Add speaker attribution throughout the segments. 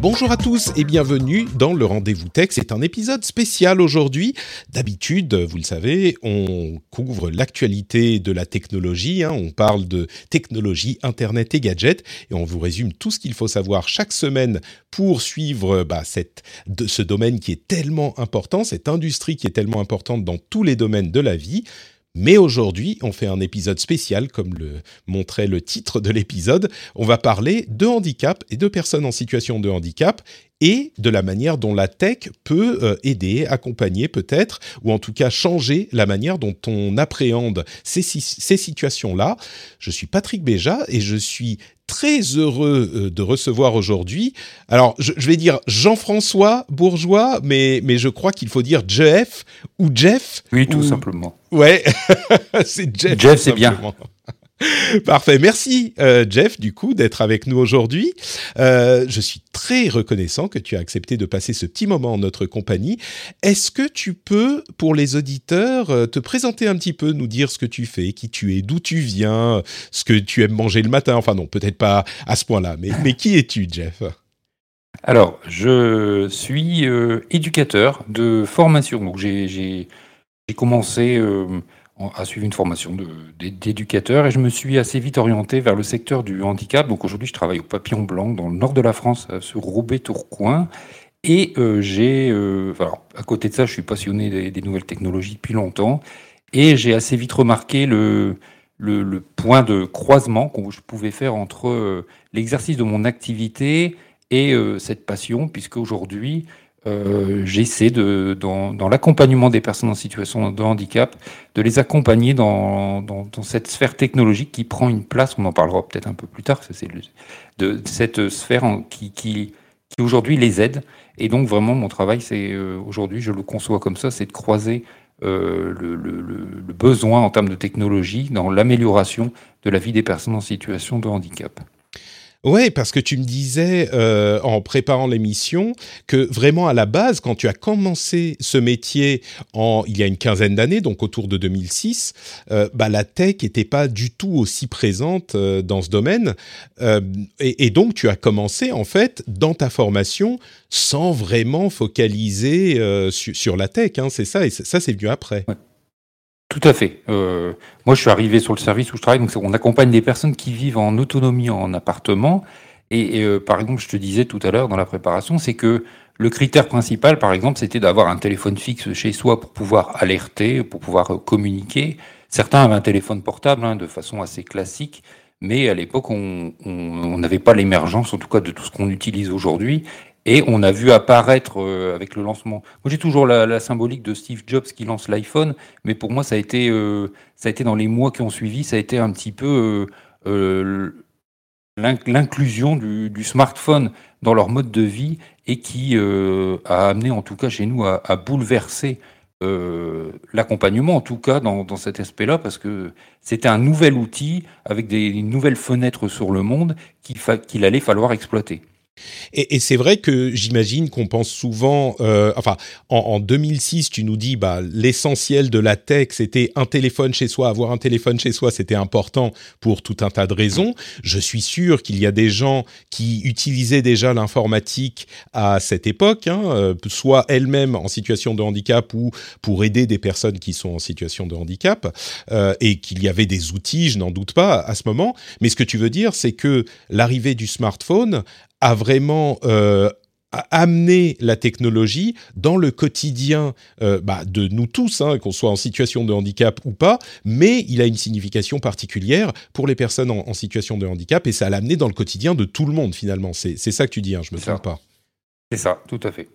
Speaker 1: Bonjour à tous et bienvenue dans le Rendez-vous Tech. C'est un épisode spécial aujourd'hui. D'habitude, vous le savez, on couvre l'actualité de la technologie. hein. On parle de technologie, Internet et gadgets. Et on vous résume tout ce qu'il faut savoir chaque semaine pour suivre bah, cette, ce domaine qui est tellement important, cette industrie qui est tellement importante dans tous les domaines de la vie. Mais aujourd'hui, on fait un épisode spécial, comme le montrait le titre de l'épisode. On va parler de handicap et de personnes en situation de handicap et de la manière dont la tech peut euh, aider, accompagner peut-être, ou en tout cas changer la manière dont on appréhende ces, si- ces situations-là. Je suis Patrick Béja et je suis très heureux euh, de recevoir aujourd'hui. Alors, je, je vais dire Jean-François Bourgeois, mais, mais je crois qu'il faut dire Jeff ou Jeff.
Speaker 2: Oui, tout
Speaker 1: ou-
Speaker 2: simplement.
Speaker 1: Ouais, c'est Jeff.
Speaker 2: Jeff, c'est bien.
Speaker 1: Parfait, merci euh, Jeff du coup d'être avec nous aujourd'hui. Euh, je suis très reconnaissant que tu as accepté de passer ce petit moment en notre compagnie. Est-ce que tu peux, pour les auditeurs, euh, te présenter un petit peu, nous dire ce que tu fais, qui tu es, d'où tu viens, ce que tu aimes manger le matin? Enfin non, peut-être pas à ce point-là, mais, mais qui es-tu Jeff?
Speaker 2: Alors, je suis éducateur de formation. Donc, j'ai commencé à suivre une formation d'éducateur et je me suis assez vite orienté vers le secteur du handicap. Donc, aujourd'hui, je travaille au Papillon Blanc dans le nord de la France, euh, sur Roubaix-Tourcoing. Et euh, j'ai, euh, à côté de ça, je suis passionné des, nouvelles technologies depuis longtemps. Et j'ai assez vite remarqué le, point de croisement que je pouvais faire entre euh, l'exercice de mon activité et cette passion, puisque aujourd'hui, euh, j'essaie de, dans, dans l'accompagnement des personnes en situation de handicap, de les accompagner dans, dans, dans cette sphère technologique qui prend une place, on en parlera peut-être un peu plus tard, c'est de cette sphère qui, qui, qui aujourd'hui les aide. Et donc vraiment, mon travail, c'est euh, aujourd'hui, je le conçois comme ça, c'est de croiser euh, le- le- le besoin en termes de technologie dans l'amélioration de la vie des personnes en situation de handicap.
Speaker 1: Ouais, parce que tu me disais euh, en préparant l'émission que vraiment à la base, quand tu as commencé ce métier en il y a une quinzaine d'années, donc autour de 2006, euh, bah, la tech n'était pas du tout aussi présente euh, dans ce domaine, Euh, et, et donc tu as commencé en fait dans ta formation sans vraiment focaliser euh, su- sur la tech, hein, c'est ça, et ça c'est venu après.
Speaker 2: Tout à fait. Euh, moi, je suis arrivé sur le service où je travaille, donc on accompagne des personnes qui vivent en autonomie en appartement. Et, euh, par exemple, je te disais tout à l'heure dans la préparation, c'est que le critère principal, par exemple, c'était d'avoir un téléphone fixe chez soi pour pouvoir alerter, pour pouvoir euh, communiquer. Certains avaient un téléphone portable hein, de façon assez classique, mais à l'époque, on n'avait pas l'émergence, en tout cas, de tout ce qu'on utilise aujourd'hui. Et on a vu apparaître euh, avec le lancement. Moi, j'ai toujours la, symbolique de Steve Jobs qui lance l'iPhone, mais pour moi, ça a été, euh, ça a été dans les mois qui ont suivi, ça a été un petit peu euh, l'in- l'inclusion du, smartphone dans leur mode de vie et qui a amené, en tout cas chez nous, à, bouleverser l'accompagnement, en tout cas dans, cet aspect-là, parce que c'était un nouvel outil avec des nouvelles fenêtres sur le monde qu'il allait falloir exploiter.
Speaker 1: Et, c'est vrai que j'imagine qu'on pense souvent, euh, enfin, en, en 2006, tu nous dis, bah, l'essentiel de la tech, c'était un téléphone chez soi. Avoir un téléphone chez soi, c'était important pour tout un tas de raisons. Je suis sûr qu'il y a des gens qui utilisaient déjà l'informatique à cette époque, hein, euh, soit elles-mêmes en situation de handicap ou pour aider des personnes qui sont en situation de handicap, euh, et qu'il y avait des outils, je n'en doute pas, à ce moment. Mais ce que tu veux dire, c'est que l'arrivée du smartphone a vraiment euh, a amené la technologie dans le quotidien euh, bah, de nous tous, hein, qu'on soit en situation de handicap ou pas, mais il a une signification particulière pour les personnes en, en situation de handicap et ça l'a amené dans le quotidien de tout le monde finalement. C'est ça que tu dis, hein, je me trompe pas.
Speaker 2: C'est ça, tout à fait.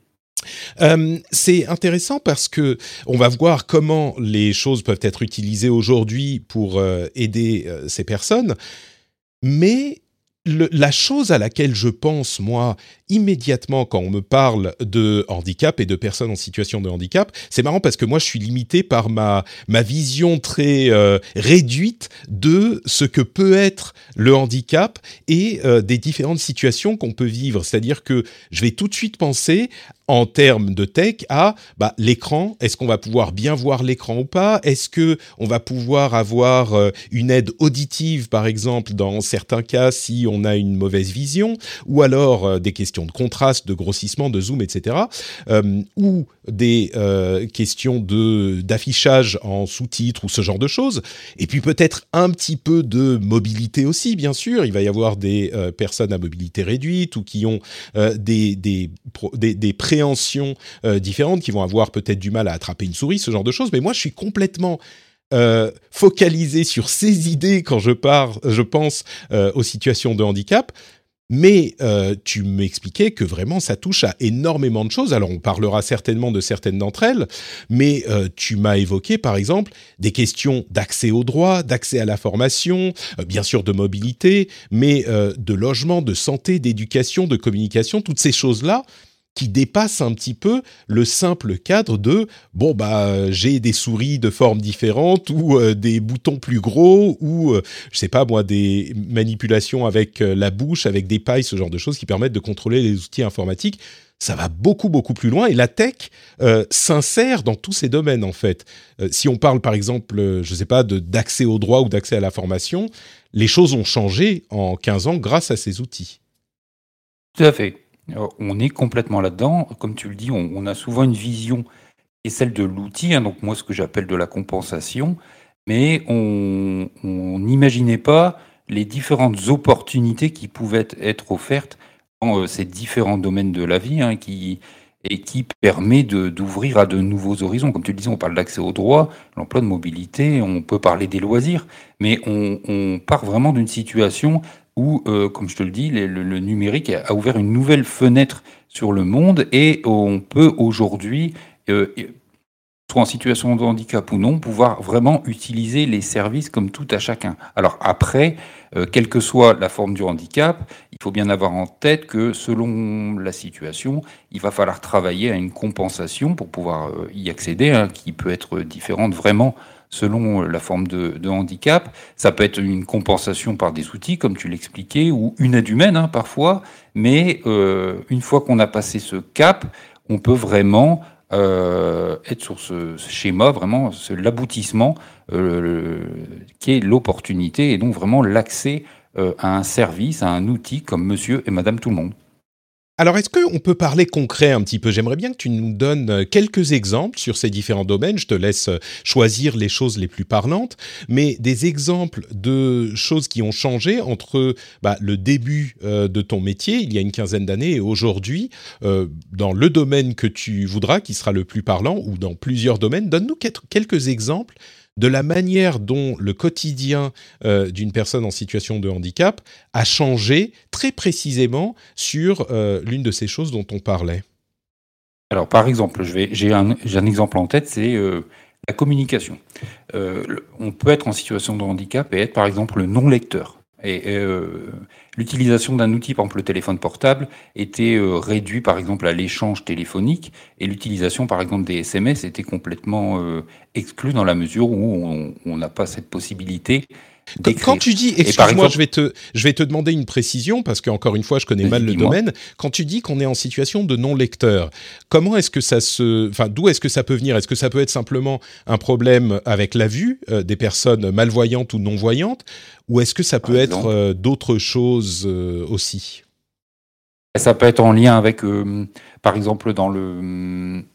Speaker 1: Euh, c'est intéressant parce que on va voir comment les choses peuvent être utilisées aujourd'hui pour euh, aider ces personnes, mais la chose à laquelle je pense, moi, immédiatement quand on me parle de handicap et de personnes en situation de handicap, c'est marrant parce que moi, je suis limité par ma, ma vision très euh, réduite de ce que peut être le handicap et euh, des différentes situations qu'on peut vivre. C'est-à-dire que je vais tout de suite penser en termes de tech à bah, l'écran. Est-ce qu'on va pouvoir bien voir l'écran ou pas? Est-ce que on va pouvoir avoir euh, une aide auditive, par exemple, dans certains cas si on a une mauvaise vision, ou alors euh, des questions de contraste, de grossissement, de zoom, etc., euh, ou des questions de d'affichage en sous-titres ou ce genre de choses. Et puis peut-être un petit peu de mobilité aussi, bien sûr. Il va y avoir des personnes à mobilité réduite ou qui ont des des, des, des euh, différentes, qui vont avoir peut-être du mal à attraper une souris, ce genre de choses. Mais moi, je suis complètement euh, focalisé sur ces idées quand je, pars, je pense euh, aux situations de handicap. Mais tu m'expliquais que vraiment ça touche à énormément de choses. Alors on parlera certainement de certaines d'entre elles, mais tu m'as évoqué par exemple des questions d'accès au droit, d'accès à la formation, bien sûr de mobilité, mais de logement, de santé, d'éducation, de communication, toutes ces choses-là qui dépasse un petit peu le simple cadre de bon bah j'ai des souris de formes différentes ou euh, des boutons plus gros ou euh, je sais pas moi des manipulations avec euh, la bouche avec des pailles ce genre de choses qui permettent de contrôler les outils informatiques. Ça va beaucoup beaucoup plus loin et la tech s'insère dans tous ces domaines en fait. Si on parle par exemple je sais pas d'accès au droit ou d'accès à la formation les choses ont changé en 15 ans grâce à ces outils.
Speaker 2: Tout à fait on est complètement là-dedans. Comme tu le dis, on, a souvent une vision est celle de l'outil, hein, donc moi ce que j'appelle de la compensation, mais on n'imaginait pas les différentes opportunités qui pouvaient être offertes dans euh, ces différents domaines de la vie, hein, qui, et qui permet d'ouvrir à de nouveaux horizons. Comme tu le disais, on parle d'accès au droit, l'emploi de mobilité, on peut parler des loisirs, mais on, on part vraiment d'une situation où, euh, comme je te le dis, le, numérique a ouvert une nouvelle fenêtre sur le monde et on peut aujourd'hui, euh, soit en situation de handicap ou non, pouvoir vraiment utiliser les services comme tout à chacun. Alors après, euh, quelle que soit la forme du handicap, il faut bien avoir en tête que selon la situation, il va falloir travailler à une compensation pour pouvoir y accéder, hein, qui peut être différente vraiment selon euh, la forme de, handicap. Ça peut être une compensation par des outils, comme tu l'expliquais, ou une aide humaine hein, parfois. Mais euh, une fois qu'on a passé ce cap, on peut vraiment euh, être sur ce, schéma, vraiment l'aboutissement qui est l'opportunité et donc vraiment l'accès à un service, à un outil comme Monsieur et Madame Tout le Monde.
Speaker 1: Alors, est-ce qu'on peut parler concret un petit peu? J'aimerais bien que tu nous donnes euh, quelques exemples sur ces différents domaines. Je te laisse euh, choisir les choses les plus parlantes, mais des exemples de choses qui ont changé entre bah, le début euh, de ton métier, il y a une quinzaine d'années, et aujourd'hui, dans le domaine que tu voudras, qui sera le plus parlant, ou dans plusieurs domaines. Donne-nous quelques exemples de la manière dont le quotidien euh, d'une personne en situation de handicap a changé très précisément sur euh, l'une de ces choses dont on parlait.
Speaker 2: Alors par exemple, j'ai un, exemple en tête, c'est euh, la communication. on peut être en situation de handicap et être par exemple non-lecteur. Et euh, l'utilisation d'un outil, par exemple le téléphone portable, était euh, réduit par exemple à l'échange téléphonique. Et l'utilisation par exemple des SMS était complètement euh, exclue dans la mesure où on n'a pas cette possibilité
Speaker 1: quand tu dis, excuse-moi, je vais te, je vais te demander une précision parce qu'encore une fois, je connais mal le domaine. Quand tu dis qu'on est en situation de non lecteur, comment est-ce que ça se, enfin, d'où est-ce que ça peut venir? Est-ce que ça peut être simplement un problème avec la vue euh, des personnes malvoyantes ou non voyantes, ou est-ce que ça peut être euh, d'autres choses euh, aussi?
Speaker 2: Ça peut être en lien avec, par exemple, dans le,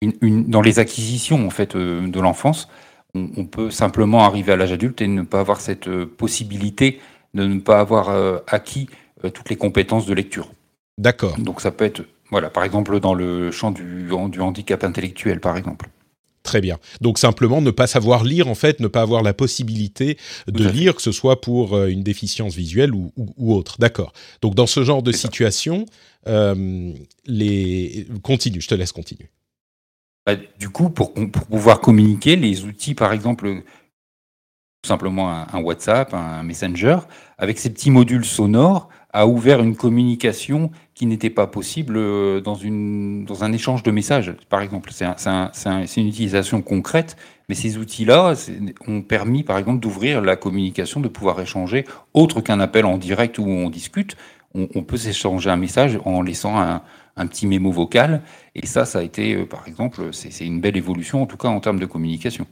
Speaker 2: une, dans les acquisitions en fait de l'enfance on, peut simplement arriver à l'âge adulte et ne pas avoir cette euh, possibilité de ne pas avoir euh, acquis euh, toutes les compétences de lecture.
Speaker 1: D'accord.
Speaker 2: Donc ça peut être, voilà, par exemple dans le champ du, du handicap intellectuel, par exemple.
Speaker 1: très bien. Donc simplement ne pas savoir lire, en fait, ne pas avoir la possibilité de lire, que ce soit pour une déficience visuelle ou, ou, autre. D'accord. Donc dans ce genre de situation, euh, les... continue, je te laisse continuer.
Speaker 2: Bah, du coup, pour, pour, pouvoir communiquer, les outils, par exemple, tout simplement un, WhatsApp, un Messenger, avec ces petits modules sonores, a ouvert une communication qui n'était pas possible euh, dans, une, dans un échange de messages, par exemple. C'est un, une utilisation concrète, mais ces outils-là ont permis, par exemple, d'ouvrir la communication, de pouvoir échanger, autre qu'un appel en direct où on discute. On peut s'échanger un message en laissant un, un, petit mémo vocal. Et ça, ça a été, euh, par exemple, c'est une belle évolution, en tout cas en termes de communication.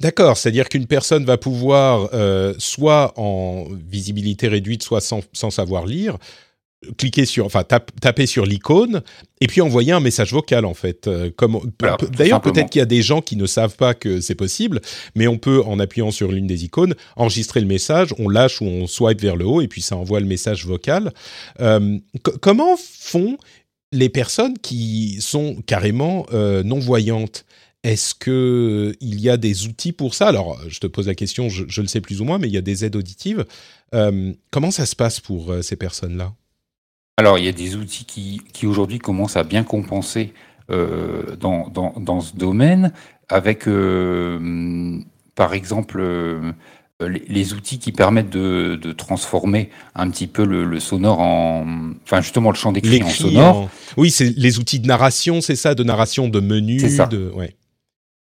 Speaker 1: D'accord, c'est-à-dire qu'une personne va pouvoir, euh, soit en visibilité réduite, soit sans, savoir lire, cliquer sur, enfin taper sur l'icône et puis envoyer un message vocal en fait. Euh, d'ailleurs, peut-être qu'il y a des gens qui ne savent pas que c'est possible, mais on peut en appuyant sur l'une des icônes enregistrer le message, on lâche ou on swipe vers le haut et puis ça envoie le message vocal. Euh, comment font les personnes qui sont carrément non voyantes est-ce qu'il euh, y a des outils pour ça? Alors, je te pose la question, je, le sais plus ou moins, mais il y a des aides auditives. Euh, comment ça se passe pour euh, ces personnes-là?
Speaker 2: Alors, il y a des outils qui, qui aujourd'hui commencent à bien compenser dans, dans, dans, ce domaine, avec, par exemple, les, outils qui permettent de, de, transformer un petit peu le, sonore en, enfin justement le champ d'écrit en sonore.
Speaker 1: Oui, c'est les outils de narration, c'est ça, de narration de menu.
Speaker 2: C'est ça.
Speaker 1: De... Ouais.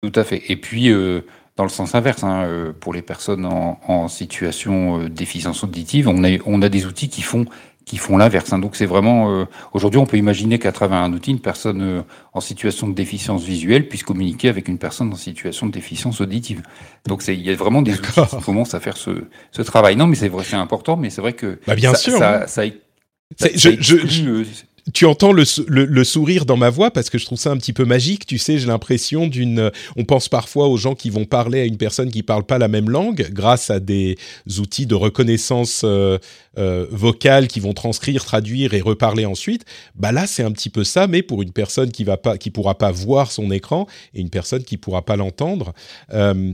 Speaker 2: Tout à fait. Et puis, euh, dans le sens inverse, hein, euh, pour les personnes en, situation euh, déficience auditive, on a, on a des outils qui font qui font l'inverse. Hein. Donc c'est vraiment aujourd'hui on peut imaginer qu'à travers un outil, une personne en situation de déficience visuelle puisse communiquer avec une personne en situation de déficience auditive. Donc il y a vraiment des outils qui commencent à faire ce, ce travail. Non, mais c'est vrai, c'est important, mais c'est vrai que
Speaker 1: bah, bien
Speaker 2: ça,
Speaker 1: sûr,
Speaker 2: ça, ça,
Speaker 1: je, je, tu entends le, sourire dans ma voix parce que je trouve ça un petit peu magique. Tu sais, j'ai l'impression d'une. On pense parfois aux gens qui vont parler à une personne qui parle pas la même langue grâce à des outils de reconnaissance euh, euh, vocale qui vont transcrire, traduire et reparler ensuite. Bah là, c'est un petit peu ça, mais pour une personne qui va pas, qui pourra pas voir son écran et une personne qui pourra pas l'entendre. Euh,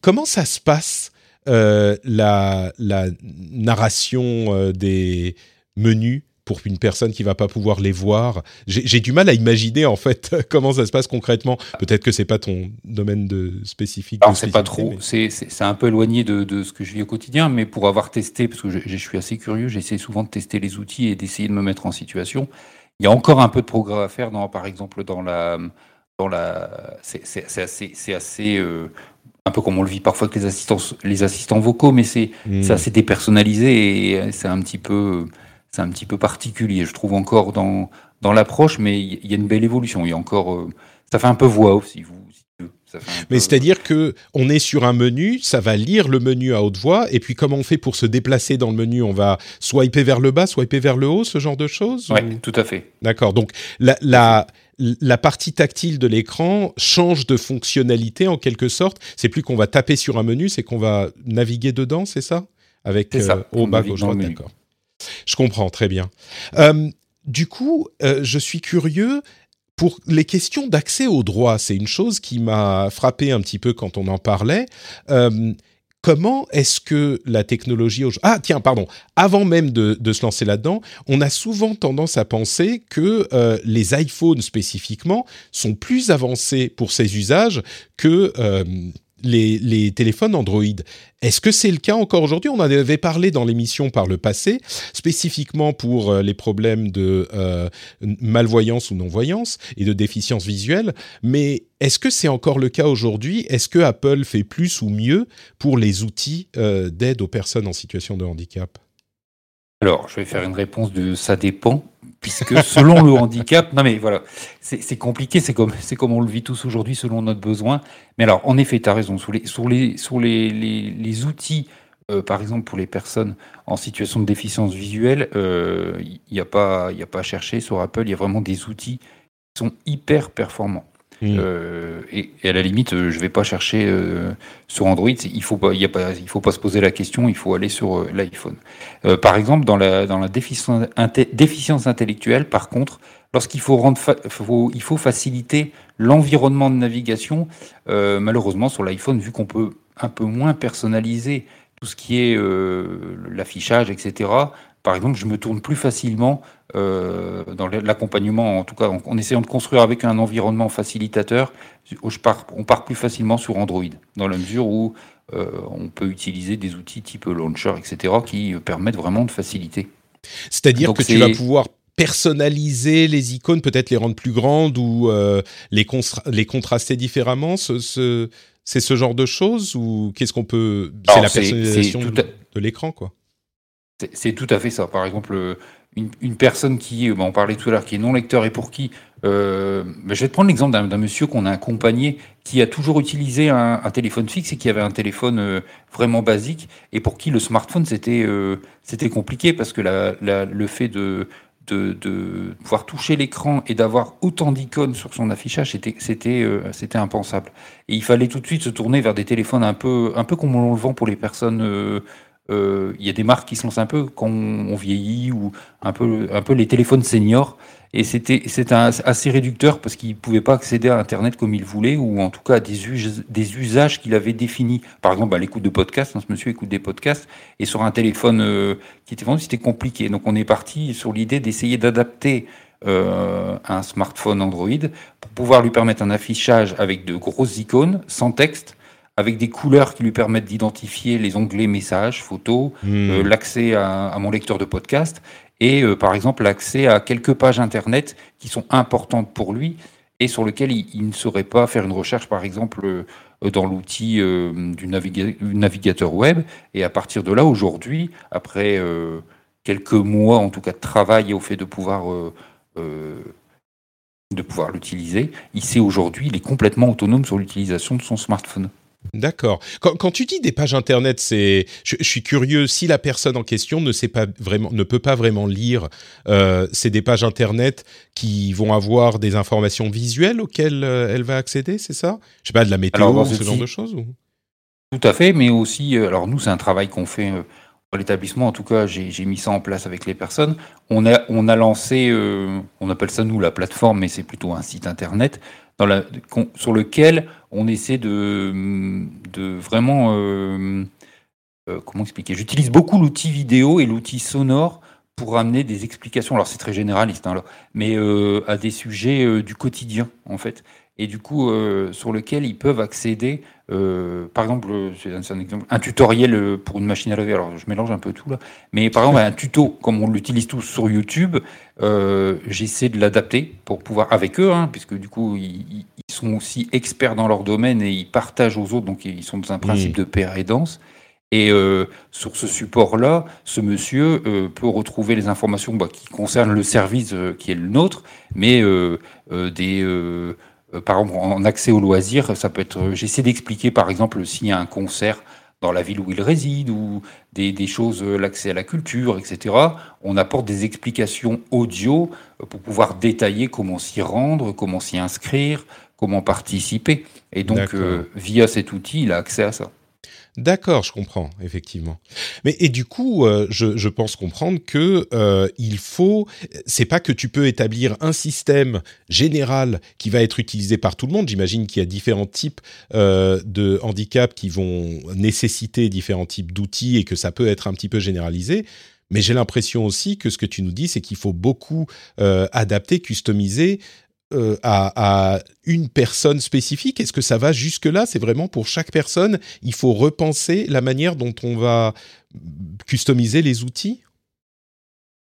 Speaker 1: comment ça se passe la narration des menus pour une personne qui va pas pouvoir les voir. J'ai du mal à imaginer en fait comment ça se passe concrètement. Peut-être que c'est pas ton domaine de spécifique.
Speaker 2: Alors c'est pas trop. C'est un peu éloigné de, de, ce que je vis au quotidien, mais pour avoir testé, parce que je, je suis assez curieux, j'essaie souvent de tester les outils et d'essayer de me mettre en situation. Il y a encore un peu de progrès à faire, dans, par exemple dans la, dans la, c'est assez, assez euh, un peu comme on le vit parfois avec les assistants, les assistants vocaux, mais c'est mmh. assez dépersonnalisé et c'est un petit peu c'est un petit peu particulier, je trouve encore dans, dans l'approche, mais il y a une belle évolution. Il y a encore, euh, ça fait un peu voix off, si vous.
Speaker 1: mais c'est-à-dire que on est sur un menu, ça va lire le menu à haute voix, et puis comment on fait pour se déplacer dans le menu? On va swiper vers le bas, swiper vers le haut, ce genre de choses
Speaker 2: Oui, tout à fait.
Speaker 1: D'accord. Donc la, la, la partie tactile de l'écran change de fonctionnalité en quelque sorte. C'est plus qu'on va taper sur un menu, c'est qu'on va naviguer dedans, c'est ça? Avec euh, haut, bas, gauche, droite, d'accord. Je comprends très bien. Euh, du coup, euh, je suis curieux pour les questions d'accès au droit. C'est une chose qui m'a frappé un petit peu quand on en parlait. Euh, comment est-ce que la technologie... Ah tiens, pardon, avant même de, se lancer là-dedans, on a souvent tendance à penser que les iPhones spécifiquement sont plus avancés pour ces usages que les, téléphones Android. Est-ce que c'est le cas encore aujourd'hui? On en avait parlé dans l'émission par le passé, spécifiquement pour euh, les problèmes de euh, malvoyance ou non-voyance et de déficience visuelle. Mais est-ce que c'est encore le cas aujourd'hui? Est-ce que Apple fait plus ou mieux pour les outils euh, d'aide aux personnes en situation de handicap?
Speaker 2: Alors, je vais faire une réponse de ça dépend, puisque selon le handicap, non mais voilà, c'est compliqué, c'est comme, comme on le vit tous aujourd'hui selon notre besoin. Mais alors, en effet, tu as raison, sur les, sur les, sur les, les, outils, euh, par exemple pour les personnes en situation de déficience visuelle, il euh, n'y a, a pas à chercher sur Apple, il y a vraiment des outils qui sont hyper performants. Euh, et, à la limite, euh, je vais pas chercher euh, sur Android. Il faut pas, y a pas, il faut pas se poser la question. Il faut aller sur l'iPhone. par exemple, dans la dans la déficience, intellectuelle, par contre, lorsqu'il faut, rendre il faut faciliter l'environnement de navigation, euh, malheureusement sur l'iPhone, vu qu'on peut un peu moins personnaliser tout ce qui est euh, l'affichage, etc., par exemple, je me tourne plus facilement euh, dans l'accompagnement, en tout cas en, essayant de construire avec un environnement facilitateur, je pars, on part plus facilement sur Android, dans la mesure où on peut utiliser des outils type Launcher, etc., qui permettent vraiment de faciliter.
Speaker 1: C'est-à-dire que tu vas pouvoir personnaliser les icônes, peut-être les rendre plus grandes ou euh, les, les contraster différemment ce, C'est ce genre de choses ou qu'est-ce qu'on peut... C'est la personnalisation de, l'écran, quoi?
Speaker 2: C'est tout à fait ça. Par exemple, une, personne qui, bah, on parlait tout à l'heure, qui est non lecteur et pour qui... Euh, bah, je vais te prendre l'exemple d'un monsieur qu'on a accompagné qui a toujours utilisé un, téléphone fixe et qui avait un téléphone euh, vraiment basique et pour qui le smartphone c'était c'était compliqué parce que le fait de de, pouvoir toucher l'écran et d'avoir autant d'icônes sur son affichage, c'était c'était euh, impensable. Et il fallait tout de suite se tourner vers des téléphones un peu un peu comme on le vend pour les personnes. Euh, il y a des marques qui se lancent un peu quand on, vieillit ou un peu un peu les téléphones seniors. Et c'était assez réducteur parce qu'il ne pouvait pas accéder à Internet comme il voulait, ou en tout cas à des, usages qu'il avait définis. Par exemple, à l'écoute de podcasts, hein, ce monsieur écoute des podcasts, et sur un téléphone euh, qui était vendu, c'était compliqué. Donc on est parti sur l'idée d'essayer d'adapter euh, un smartphone Android pour pouvoir lui permettre un affichage avec de grosses icônes, sans texte, avec des couleurs qui lui permettent d'identifier les onglets messages, photos, hmm. euh, l'accès à, à, mon lecteur de podcast, et euh, par exemple l'accès à quelques pages internet qui sont importantes pour lui et sur lesquelles il, ne saurait pas faire une recherche, par exemple, euh, dans l'outil du navigateur web. Et à partir de là, aujourd'hui, après quelques mois, en tout cas, de travail au fait de pouvoir de pouvoir l'utiliser, il sait aujourd'hui, il est complètement autonome sur l'utilisation de son smartphone.
Speaker 1: D'accord. Quand, tu dis des pages internet, c'est, je, suis curieux. Si la personne en question ne sait pas vraiment, ne peut pas vraiment lire, euh, c'est des pages internet qui vont avoir des informations visuelles auxquelles euh, elle va accéder, c'est ça? Je sais pas de la météo, ce genre de choses.
Speaker 2: Tout à fait, mais aussi, euh, alors nous, c'est un travail qu'on fait. dans l'établissement, en tout cas, j'ai mis ça en place avec les personnes. On a, on a lancé, on appelle ça nous la plateforme, mais c'est plutôt un site internet sur lequel on essaie de, vraiment... Euh, euh, comment expliquer? J'utilise beaucoup l'outil vidéo et l'outil sonore pour amener des explications. Alors c'est très généraliste, hein, mais euh, à des sujets du quotidien en fait et du coup sur lequel ils peuvent accéder. Euh, par exemple, c'est un, exemple, un tutoriel euh, pour une machine à laver. Alors je mélange un peu tout là, mais par exemple un tuto comme on l'utilise tous sur YouTube, j'essaie de l'adapter pour pouvoir avec eux, hein, puisque du coup ils, sont aussi experts dans leur domaine et ils partagent aux autres, donc ils sont dans un principe de paix et danse. Et sur ce support-là, ce monsieur peut retrouver les informations bah, qui concernent le service qui est le nôtre, mais des euh, par exemple, en accès aux loisirs, ça peut être. Euh, j'essaie d'expliquer, par exemple, s'il y a un concert dans la ville où il réside ou des, choses, euh, l'accès à la culture, etc. On apporte des explications audio pour pouvoir détailler comment s'y rendre, comment s'y inscrire, comment participer. Et donc, via cet outil, il a accès à ça.
Speaker 1: D'accord, je comprends effectivement. Mais et du coup, euh, je, pense comprendre que euh, il faut. C'est pas que tu peux établir un système général qui va être utilisé par tout le monde. J'imagine qu'il y a différents types euh, de handicaps qui vont nécessiter différents types d'outils et que ça peut être un petit peu généralisé. Mais j'ai l'impression aussi que ce que tu nous dis, c'est qu'il faut beaucoup adapter, customiser euh, à, une personne spécifique? Est-ce que ça va jusque-là? C'est vraiment pour chaque personne, il faut repenser la manière dont on va customiser les outils?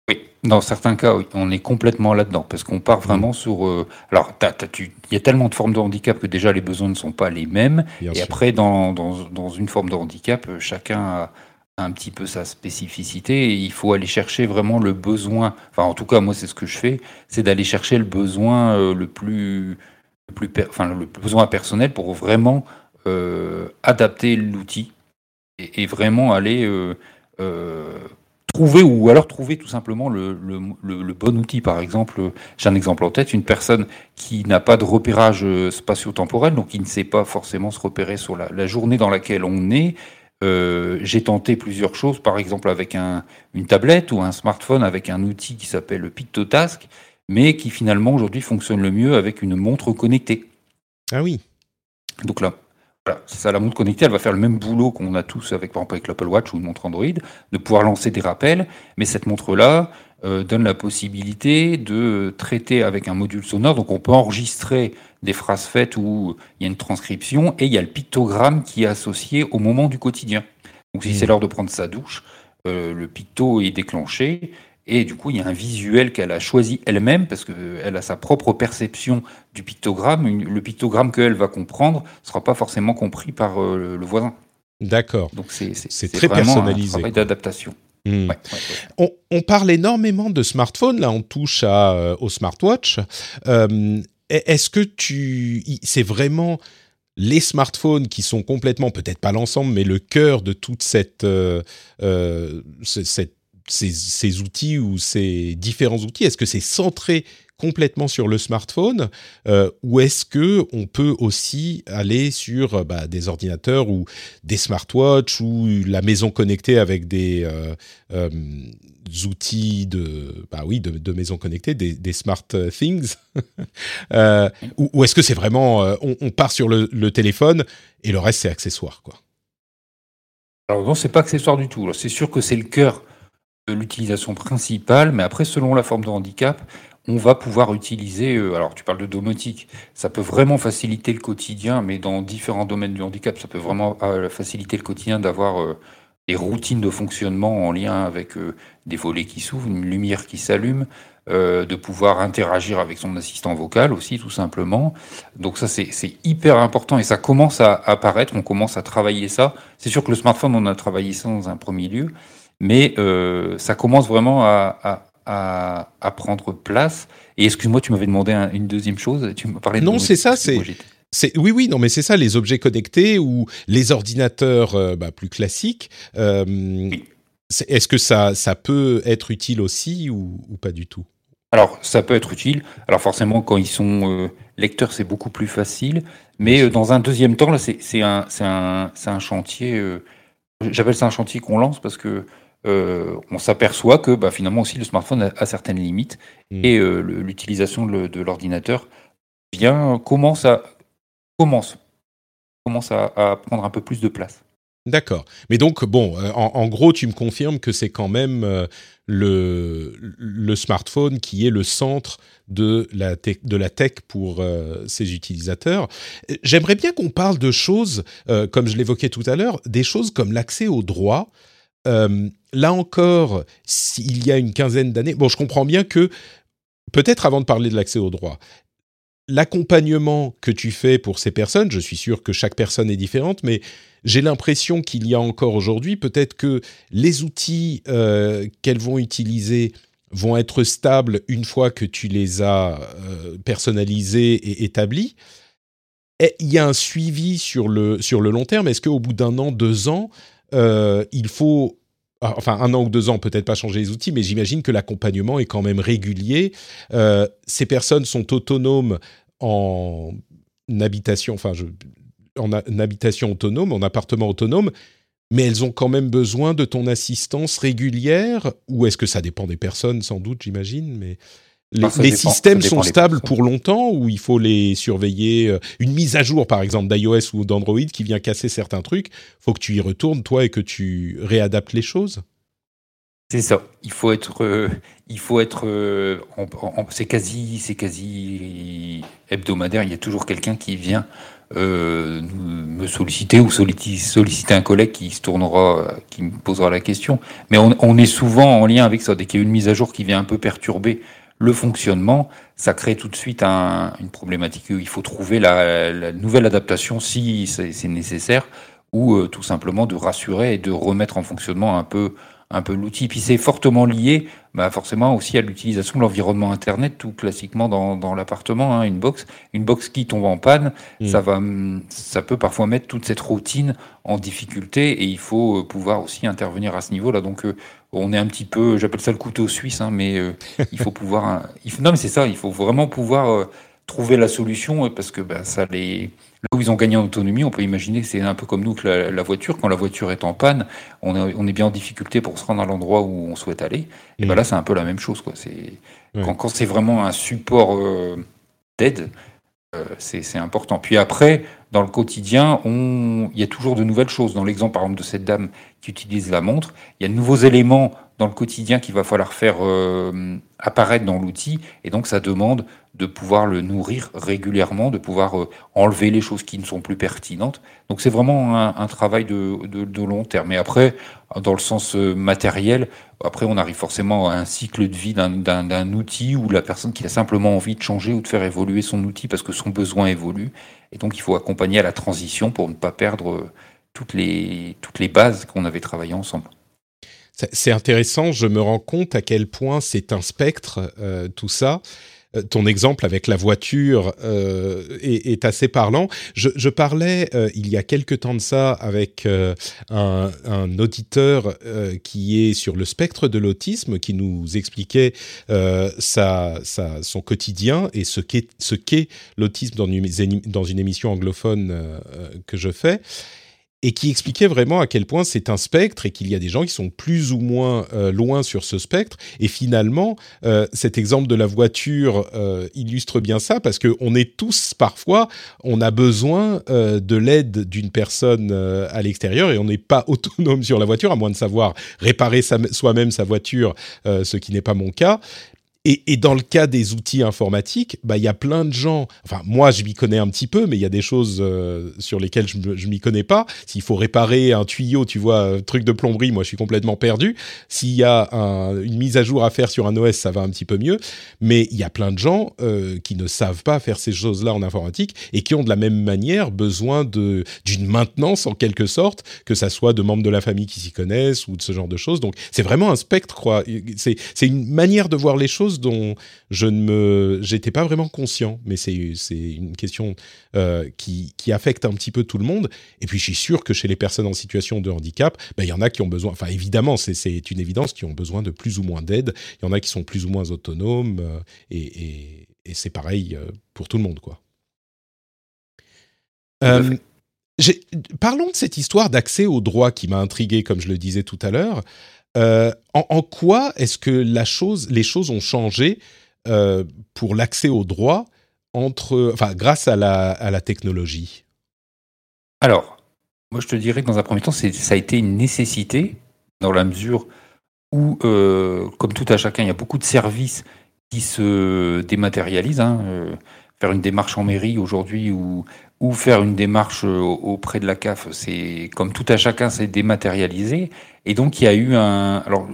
Speaker 2: Oui, dans certains cas, oui, on est complètement là-dedans, parce qu'on part vraiment mmh. sur... Euh, alors, il y a tellement de formes de handicap que déjà les besoins ne sont pas les mêmes, et après, dans, dans, dans, une forme de handicap, chacun a un petit peu sa spécificité et il faut aller chercher vraiment le besoin. Enfin, en tout cas, moi, c'est ce que je fais, c'est d'aller chercher le besoin euh, le plus, le enfin, le besoin personnel pour vraiment euh, adapter l'outil et, vraiment aller euh, trouver ou alors trouver tout simplement le, bon outil. Par exemple, j'ai un exemple en tête, une personne qui n'a pas de repérage spatio-temporel, donc qui ne sait pas forcément se repérer sur la journée dans laquelle on est. Euh, j'ai tenté plusieurs choses, par exemple avec un, une tablette ou un smartphone avec un outil qui s'appelle PictoTask, mais qui finalement aujourd'hui fonctionne le mieux avec une montre connectée.
Speaker 1: Ah oui.
Speaker 2: Donc là, voilà, c'est ça, la montre connectée, elle va faire le même boulot qu'on a tous avec, par exemple, avec l'Apple Watch ou une montre Android, de pouvoir lancer des rappels, mais cette montre-là donne la possibilité de traiter avec un module sonore, donc on peut enregistrer des phrases faites où il y a une transcription, et il y a le pictogramme qui est associé au moment du quotidien. Donc si
Speaker 1: Mmh.
Speaker 2: c'est l'heure de prendre sa douche, euh, le picto est déclenché, et du coup, il y a un visuel qu'elle a choisi elle-même, parce qu'elle a sa propre perception du pictogramme. Le pictogramme qu'elle va comprendre ne sera pas forcément compris par euh, le- voisin.
Speaker 1: D'accord.
Speaker 2: Donc c'est
Speaker 1: C'est très personnalisé,
Speaker 2: un travail d'adaptation.
Speaker 1: Hmm.
Speaker 2: Ouais, ouais, ouais.
Speaker 1: On, on parle énormément de smartphones, là on touche à, euh, au smartwatch. Euh, Est-ce que tu... C'est vraiment les smartphones qui sont complètement, peut-être pas l'ensemble, mais le cœur de toute cette... euh, euh, ce- cette- ces, outils ou ces différents outils Est-ce que c'est centré complètement sur le smartphone euh, ou est-ce que on peut aussi aller sur euh, bah, des ordinateurs ou des smartwatches ou la maison connectée avec des euh, outils de bah oui de, de maison connectée des, smart things ou, est-ce que c'est vraiment on, part sur le, téléphone et le reste c'est accessoire quoi?
Speaker 2: Alors non, c'est pas accessoire du tout. C'est sûr que c'est le cœur l'utilisation principale, mais après, selon la forme de handicap, on va pouvoir utiliser. euh, alors, tu parles de domotique, ça peut vraiment faciliter le quotidien, mais dans différents domaines du handicap, ça peut vraiment euh, faciliter le quotidien d'avoir euh, des routines de fonctionnement en lien avec des volets qui s'ouvrent, une lumière qui s'allume, de pouvoir interagir avec son assistant vocal aussi, tout simplement. Donc ça, c'est hyper important et ça commence à apparaître, on commence à travailler ça. C'est sûr que le smartphone, on a travaillé ça dans un premier lieu, mais euh, ça commence vraiment à, à, à, à prendre place. Et excuse-moi, tu m'avais demandé un- une deuxième chose, tu me parlais de
Speaker 1: Non, c'est ça, c'est- oui, oui, non, mais c'est ça, les objets connectés ou les ordinateurs euh, bah, plus classiques. euh, c'est- Est-ce que ça, ça peut être utile aussi ou, ou pas du tout?
Speaker 2: Alors, ça peut être utile. Alors, forcément, quand ils sont euh, lecteurs, c'est beaucoup plus facile. Mais dans un deuxième temps, là, c'est un, un, un chantier. J'appelle ça un chantier qu'on lance parce que euh, on s'aperçoit que bah, finalement aussi le smartphone a, a certaines limites
Speaker 1: Mm.
Speaker 2: et euh, l'utilisation de, l'ordinateur vient commence à commence commence à, à prendre un peu plus de place.
Speaker 1: D'accord. Mais donc, bon, euh, en, en gros, tu me confirmes que c'est quand même euh, le, le smartphone qui est le centre de la, tech, de la tech pour euh, ses utilisateurs. J'aimerais bien qu'on parle de choses, euh, comme je l'évoquais tout à l'heure, des choses comme l'accès aux droits. Euh, là encore, s'il y a une quinzaine d'années, bon, je comprends bien que, peut-être avant de parler de l'accès aux droits, l'accompagnement que tu fais pour ces personnes, je suis sûr que chaque personne est différente, mais j'ai l'impression qu'il y a encore aujourd'hui, peut-être que les outils euh, qu'elles vont utiliser vont être stables une fois que tu les as euh, personnalisés et établis. Et il y a un suivi sur le, sur le long terme. Est-ce qu'au bout d'un an, deux ans, euh, il faut ah, enfin un an ou deux ans, peut-être pas changer les outils, mais j'imagine que l'accompagnement est quand même régulier. Euh, ces personnes sont autonomes en habitation, enfin, en, en habitation autonome, en appartement autonome, mais elles ont quand même besoin de ton assistance régulière, ou est-ce que ça dépend des personnes, sans doute, j'imagine, mais les,
Speaker 2: ça
Speaker 1: les
Speaker 2: dépend,
Speaker 1: systèmes sont stables pour longtemps ou il faut les surveiller euh, Une mise à jour, par exemple, d'iOS ou d'Android qui vient casser certains trucs, faut que tu y retournes, toi, et que tu réadaptes les choses?
Speaker 2: C'est ça. Il faut être, euh, il faut être, euh, c'est quasi, c'est quasi hebdomadaire. Il y a toujours quelqu'un qui vient euh, nous- me solliciter ou solliciter, un collègue qui se tournera, qui me posera la question. Mais on, on est souvent en lien avec ça. Dès qu'il y a une mise à jour qui vient un peu perturber le fonctionnement, ça crée tout de suite un- une problématique il faut trouver la, nouvelle adaptation si c'est c'est nécessaire ou euh, tout simplement de rassurer et de remettre en fonctionnement un peu un peu l'outil. Puis c'est fortement lié, bah forcément aussi à l'utilisation de l'environnement Internet, tout classiquement dans, dans l'appartement, hein, une box, une box qui tombe en panne,
Speaker 1: Mm.
Speaker 2: ça va, ça peut parfois mettre toute cette routine en difficulté et il faut euh, pouvoir aussi intervenir à ce niveau-là. Donc euh, on est un petit peu, j'appelle ça le couteau suisse, hein, mais euh, il faut pouvoir, hein, il faut, non mais c'est ça, il faut vraiment pouvoir euh, trouver la solution parce que ben, ça les Là où ils ont gagné en autonomie, on peut imaginer que c'est un peu comme nous que la, voiture. Quand la voiture est en panne, on est, on est, bien en difficulté pour se rendre à l'endroit où on souhaite aller. Et ben là, c'est un peu la même chose. Quoi. C'est, Quand, quand c'est vraiment un support euh, d'aide, euh, c'est, important. Puis après, dans le quotidien, on... il y a toujours de nouvelles choses. Dans l'exemple, par exemple, de cette dame qui utilise la montre, il y a de nouveaux éléments dans le quotidien qu'il va falloir faire euh, apparaître dans l'outil. Et donc, ça demande de pouvoir le nourrir régulièrement, de pouvoir euh, enlever les choses qui ne sont plus pertinentes. Donc c'est vraiment un, travail de, long terme. Et après, dans le sens euh, matériel, après on arrive forcément à un cycle de vie d'un outil ou la personne qui a simplement envie de changer ou de faire évoluer son outil parce que son besoin évolue. Et donc il faut accompagner à la transition pour ne pas perdre toutes les bases qu'on avait travaillées ensemble.
Speaker 1: C'est intéressant, je me rends compte à quel point c'est un spectre, tout ça. Euh, ton exemple avec la voiture euh, est, assez parlant. Je, parlais euh, il y a quelque temps de ça avec un, auditeur qui est sur le spectre de l'autisme, qui nous expliquait son quotidien et ce qu'est l'autisme dans une émission anglophone que je fais et qui expliquait vraiment à quel point c'est un spectre et qu'il y a des gens qui sont plus ou moins euh, loin sur ce spectre. Et finalement, euh, cet exemple de la voiture euh, illustre bien ça parce que on est tous parfois, on a besoin de l'aide d'une personne à l'extérieur et on n'est pas autonome sur la voiture à moins de savoir réparer soi-même sa voiture, ce qui n'est pas mon cas. Et, dans le cas des outils informatiques, bah il y a plein de gens. Enfin, moi, je m'y connais un petit peu, mais il y a des choses euh, sur lesquelles je, je m'y connais pas. S'il faut réparer un tuyau, tu vois, un truc de plomberie, moi, je suis complètement perdu. S'il y a une mise à jour à faire sur un OS, ça va un petit peu mieux. Mais il y a plein de gens euh, qui ne savent pas faire ces choses-là en informatique et qui ont de la même manière besoin d'une maintenance en quelque sorte, que ça soit de membres de la famille qui s'y connaissent ou de ce genre de choses. Donc, c'est vraiment un spectre, quoi. C'est une manière de voir les choses dont je ne me, j'étais pas vraiment conscient, mais c'est c'est une question euh, qui qui affecte un petit peu tout le monde. Et puis je suis sûr que chez les personnes en situation de handicap, ben, il y en a qui ont besoin, enfin évidemment c'est c'est une évidence, qui ont besoin de plus ou moins d'aide. Il y en a qui sont plus ou moins autonomes euh, et, et, et c'est pareil euh, pour tout le monde quoi. parlons de cette histoire d'accès aux droits qui m'a intrigué, comme je le disais tout à l'heure. Euh, en, quoi est-ce que chose, les choses ont changé euh, pour l'accès aux droits entre, enfin, grâce à la, à la technologie?
Speaker 2: Alors, moi je te dirais que dans un premier temps, ça a été une nécessité dans la mesure où, euh, comme tout à chacun, il y a beaucoup de services qui se dématérialisent. Hein, faire une démarche en mairie aujourd'hui ou, ou faire une démarche auprès de la CAF, c'est comme tout à chacun, c'est dématérialisé. Et donc, il y a eu un. Alors,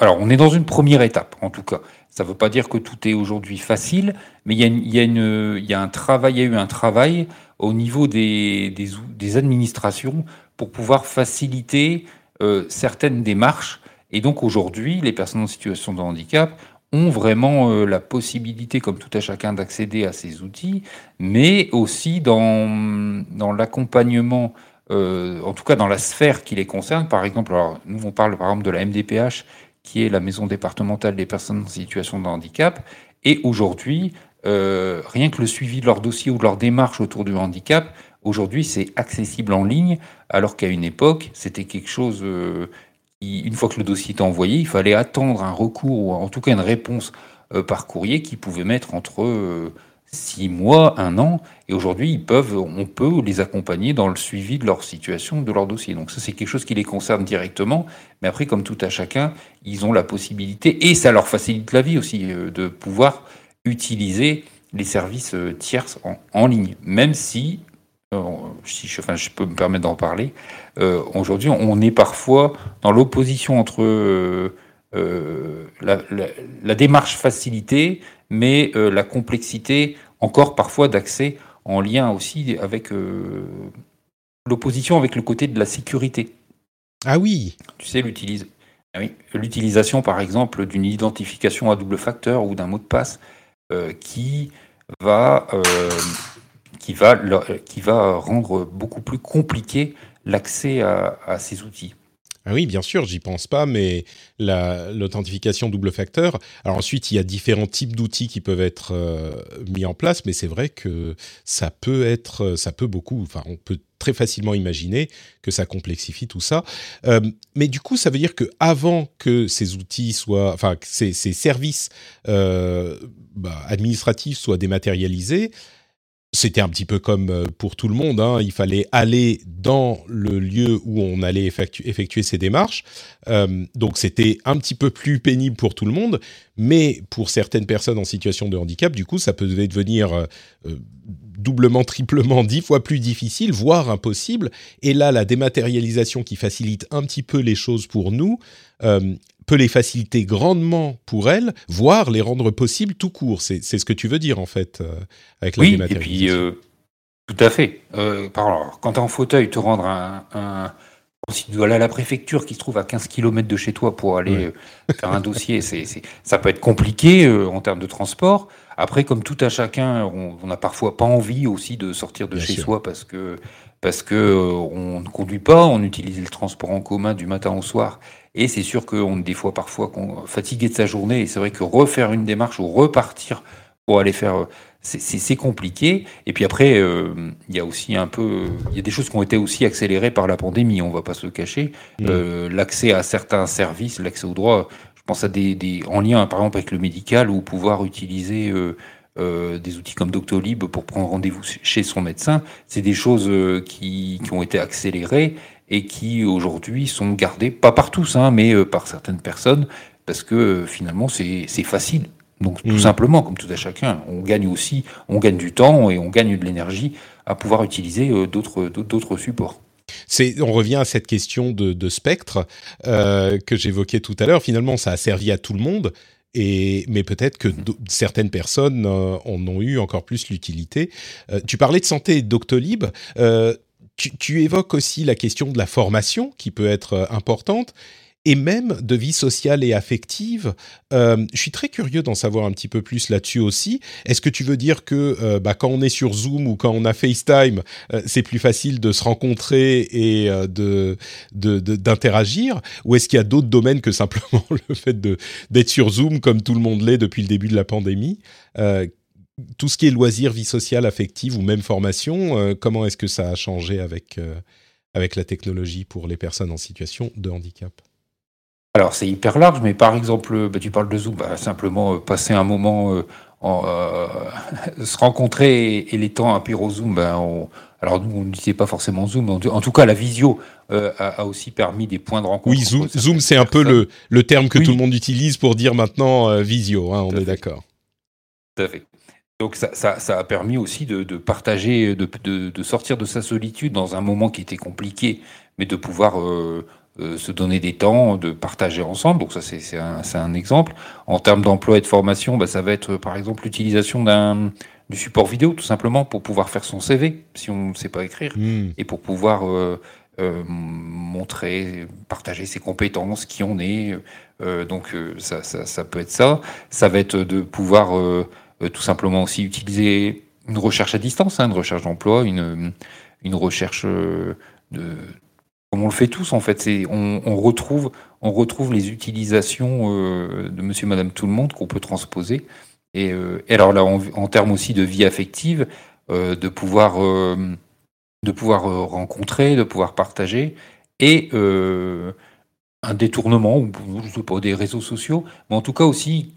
Speaker 2: alors, on est dans une première étape, en tout cas. Ça ne veut pas dire que tout est aujourd'hui facile, mais il y, a une, il y a un travail, il y a eu un travail au niveau des, des, des administrations pour pouvoir faciliter euh, certaines démarches. Et donc aujourd'hui, les personnes en situation de handicap ont vraiment euh, la possibilité, comme tout à chacun, d'accéder à ces outils, mais aussi dans, dans l'accompagnement euh, en tout cas dans la sphère qui les concerne. Par exemple, alors, nous on parle par exemple de la MDPH, qui est la maison départementale des personnes en situation de handicap. Et aujourd'hui, euh, rien que le suivi de leur dossier ou de leur démarche autour du handicap, aujourd'hui c'est accessible en ligne, alors qu'à une époque, c'était quelque chose euh, une fois que le dossier était envoyé, il fallait attendre un recours ou en tout cas une réponse par courrier qui pouvait mettre entre six mois, un an, et aujourd'hui, ils peuvent, on peut les accompagner dans le suivi de leur situation, de leur dossier. Donc ça, c'est quelque chose qui les concerne directement, mais après, comme tout à chacun, ils ont la possibilité, et ça leur facilite la vie aussi, euh, de pouvoir utiliser les services euh, tierces en, ligne, même si, euh, si je, enfin, je peux me permettre d'en parler, aujourd'hui, on est parfois dans l'opposition entre la, la, démarche facilitée mais euh, la complexité encore parfois d'accès en lien aussi avec euh, l'opposition avec le côté de la sécurité.
Speaker 1: Ah oui.
Speaker 2: Tu sais, ah l'utilisation par exemple d'une identification à double facteur ou d'un mot de passe euh, qui va qui va rendre beaucoup plus compliqué l'accès à, ces outils.
Speaker 1: Ah oui, bien sûr, j'y pense pas, mais l'authentification double facteur. Alors ensuite, il y a différents types d'outils qui peuvent être euh, mis en place, mais c'est vrai que ça peut être, ça peut beaucoup. Enfin, on peut très facilement imaginer que ça complexifie tout ça. Euh, mais du coup, ça veut dire que avant que ces outils soient, enfin, que ces, services euh, bah, administratifs soient dématérialisés, c'était un petit peu comme euh, pour tout le monde. Hein. Il fallait aller dans le lieu où on allait effectuer, ces démarches. Euh, donc c'était un petit peu plus pénible pour tout le monde, mais pour certaines personnes en situation de handicap, du coup, ça peut devenir euh, doublement, triplement, dix fois plus difficile, voire impossible. Et là, la dématérialisation qui facilite un petit peu les choses pour nous, peut les faciliter grandement pour elles, voire les rendre possibles tout court. C'est ce que tu veux dire en fait euh, avec la
Speaker 2: oui, et puis euh, tout à fait. Euh, alors, quand tu es en fauteuil, te rendre un, si tu dois aller à la préfecture qui se trouve à 15 km de chez toi pour aller faire un dossier, c'est ça peut être compliqué en termes de transport. Après, comme tout à chacun, on n'a parfois pas envie aussi de sortir de chez soi parce que parce que on ne conduit pas, on utilise le transport en commun du matin au soir et c'est sûr qu'on des fois, parfois, qu'on fatigué de sa journée. Et c'est vrai que refaire une démarche ou repartir pour aller faire, c'est compliqué. Et puis après, euh, il y a aussi un peu, il y a des choses qui ont été aussi accélérées par la pandémie. On va pas se le cacher. Mmh. Euh, l'accès à certains services, l'accès aux droits. Je pense à des, des, en lien, par exemple, avec le médical ou pouvoir utiliser euh, euh, des outils comme Doctolib pour prendre rendez-vous chez son médecin. C'est des choses qui, qui, ont été accélérées et qui aujourd'hui sont gardés, pas par tous, hein, mais euh, par certaines personnes, parce que euh, finalement c'est facile. Donc tout mm. simplement, comme tout à chacun, on gagne aussi, on gagne du temps et on gagne de l'énergie à pouvoir utiliser euh, d'autres supports.
Speaker 1: on revient à cette question de, spectre que j'évoquais tout à l'heure. Finalement, ça a servi à tout le monde, et, mais peut-être que certaines personnes en ont eu encore plus l'utilité. tu parlais de santé et Doctolib tu, évoques aussi la question de la formation qui peut être euh, importante et même de vie sociale et affective. Euh, je suis très curieux d'en savoir un petit peu plus là-dessus aussi. Est-ce que tu veux dire que euh, bah, quand on est sur Zoom ou quand on a FaceTime, c'est plus facile de se rencontrer et de, d'interagir? Ou est-ce qu'il y a d'autres domaines que simplement le fait d'être sur Zoom comme tout le monde l'est depuis le début de la pandémie tout ce qui est loisirs, vie sociale, affective ou même formation, euh, comment est-ce que ça a changé avec, euh, avec la technologie pour les personnes en situation de handicap?
Speaker 2: Alors c'est hyper large, mais par exemple, bah, tu parles de Zoom, bah, simplement euh, passer un moment, en, se rencontrer et, les temps à Pyro Zoom, bah, alors nous on n'utilisait pas forcément Zoom, en, tout cas la visio a, aussi permis des points de rencontre.
Speaker 1: Oui, Zoom, Zoom c'est un peu le, le, terme que tout le monde utilise pour dire maintenant visio, hein, on est d'accord.
Speaker 2: Tout à fait. Donc ça, a permis aussi de, partager, de, sortir de sa solitude dans un moment qui était compliqué, mais de pouvoir euh, euh, se donner des temps, de partager ensemble. Donc ça, c'est un, exemple. En termes d'emploi et de formation, bah, ça va être par exemple l'utilisation d'un du support vidéo, tout simplement, pour pouvoir faire son CV, si on ne sait pas écrire, hmm. et pour pouvoir euh, montrer, partager ses compétences, qui on est. donc ça, ça, peut être ça. Ça va être de pouvoir tout simplement aussi utiliser une recherche à distance, hein, une recherche d'emploi, une, une recherche euh, de comme on le fait tous en fait, c'est on, retrouve on retrouve les utilisations euh, de Monsieur, Madame, tout le monde qu'on peut transposer. Et, alors là, en, termes aussi de vie affective, de pouvoir de pouvoir rencontrer, de pouvoir partager, et un détournement ou je sais pas des réseaux sociaux, mais en tout cas aussi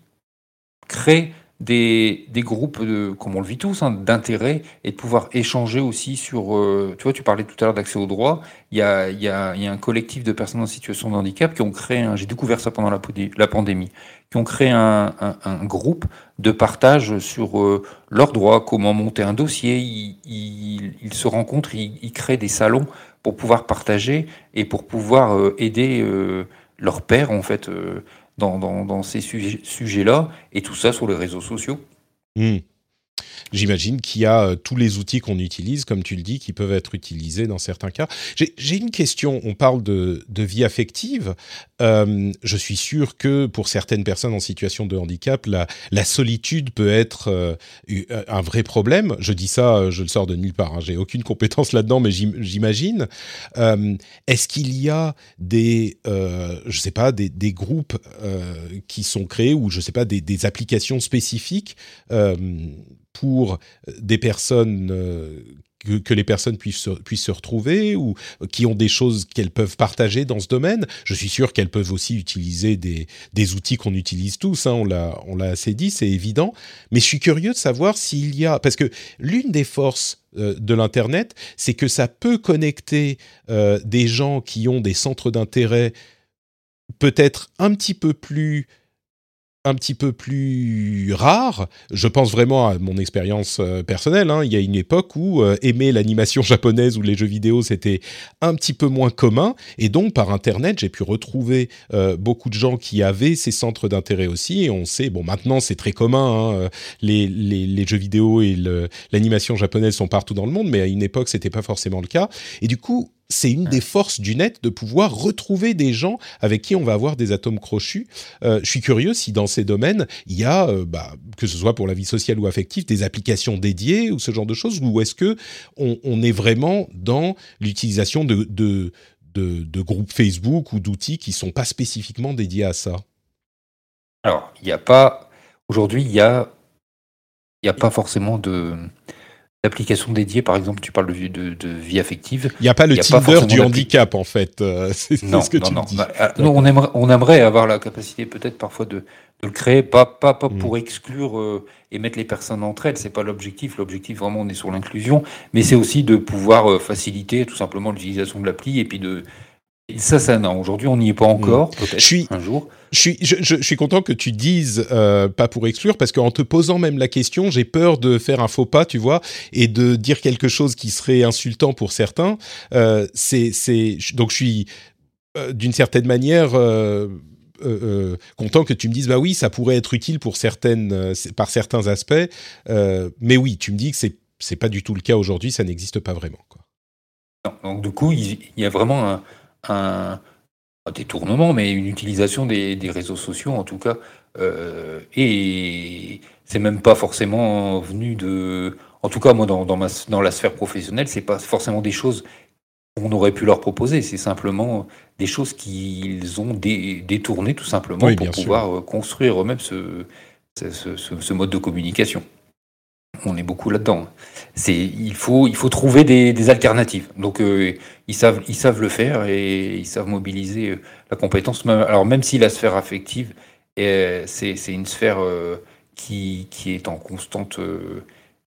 Speaker 2: créer des, des, groupes, de, comme on le vit tous, hein, d'intérêt et de pouvoir échanger aussi sur... Euh, tu vois, tu parlais tout à l'heure d'accès au droit. Il y a, y, a, y a un collectif de personnes en situation de handicap qui ont créé, j'ai découvert ça pendant la, pandémie, qui ont créé un, un, un groupe de partage sur euh, leurs droits, comment monter un dossier. Ils, ils, ils se rencontrent, ils, ils, créent des salons pour pouvoir partager et pour pouvoir euh, aider euh, leurs pairs, en fait dans, dans, ces sujets-là, et tout ça sur les réseaux sociaux.
Speaker 1: Hmm. J'imagine qu'il y a euh, tous les outils qu'on utilise, comme tu le dis, qui peuvent être utilisés dans certains cas. J'ai une question. On parle de, vie affective. Euh, je suis sûr que pour certaines personnes en situation de handicap, la, solitude peut être euh, un vrai problème. Je dis ça, je le sors de nulle part. Hein. J'ai aucune compétence là-dedans, mais j'imagine. Est-ce qu'il y a des, je sais pas, des, groupes qui sont créés ou je sais pas des applications spécifiques pour des personnes euh, que, les personnes puissent se, puissent se retrouver ou qui ont des choses qu'elles peuvent partager dans ce domaine. Je suis sûr qu'elles peuvent aussi utiliser des, des outils qu'on utilise tous, hein, on l'a on l'a assez dit, c'est évident. Mais je suis curieux de savoir s'il y a... Parce que l'une des forces euh, de l'Internet, c'est que ça peut connecter euh, des gens qui ont des centres d'intérêt peut-être un petit peu plus un petit peu plus rare. Je pense vraiment à mon expérience euh, personnelle. Hein. Il y a une époque où euh, aimer l'animation japonaise ou les jeux vidéo, c'était un petit peu moins commun. Et donc, par Internet, j'ai pu retrouver euh, beaucoup de gens qui avaient ces centres d'intérêt aussi. Et on sait, bon, maintenant, c'est très commun. Hein. Les, les, les, jeux vidéo et l'animation japonaise sont partout dans le monde, mais à une époque, c'était pas forcément le cas. Et du coup, c'est une des forces du net de pouvoir retrouver des gens avec qui on va avoir des atomes crochus. Euh, je suis curieux si dans ces domaines, il y a, euh, bah, que ce soit pour la vie sociale ou affective, des applications dédiées ou ce genre de choses, ou est-ce que on, est vraiment dans l'utilisation de, de, de, groupes Facebook ou d'outils qui sont pas spécifiquement dédiés à ça?
Speaker 2: Alors, il n'y a pas, aujourd'hui, il n'y a, il a pas forcément de applications dédiées, par exemple, tu parles de, de, de vie affective.
Speaker 1: Il n'y a pas le Tinder du handicap, en fait. C'est ce que tu
Speaker 2: non.
Speaker 1: dis.
Speaker 2: Bah, ah, on, aimerait, on aimerait avoir la capacité, peut-être, parfois, de, de, le créer, pas, pas, pas mm. pour exclure euh, et mettre les personnes entre elles. C'est pas l'objectif. L'objectif, vraiment, on est sur l'inclusion. Mais c'est aussi de pouvoir euh, faciliter, tout simplement, l'utilisation de l'appli et puis de. Ça, ça, non. Aujourd'hui, on n'y est pas encore. Mm. Peut-être suis... un jour.
Speaker 1: Je suis, je, suis content que tu dises euh, pas pour exclure, parce qu'en te posant même la question, j'ai peur de faire un faux pas, tu vois, et de dire quelque chose qui serait insultant pour certains. Euh, c'est, c'est, donc je suis euh, d'une certaine manière. content que tu me dises bah oui ça pourrait être utile pour certaines par certains aspects mais oui tu me dis que c'est c'est pas du tout le cas aujourd'hui ça n'existe pas vraiment quoi.
Speaker 2: donc du coup il, y a vraiment un détournement, mais une utilisation des, réseaux sociaux en tout cas. Euh, et c'est même pas forcément venu de. En tout cas, moi, dans, dans, ma, dans la sphère professionnelle, c'est pas forcément des choses qu'on aurait pu leur proposer. C'est simplement des choses qu'ils ont détournées tout simplement pour pouvoir construire eux-mêmes ce, ce, ce, mode de communication on est beaucoup là-dedans. Il faut, trouver des, alternatives. Donc, euh, ils savent, le faire et ils savent mobiliser euh, la compétence. Alors, même si la sphère affective, euh, c'est, une sphère qui, qui, est en constante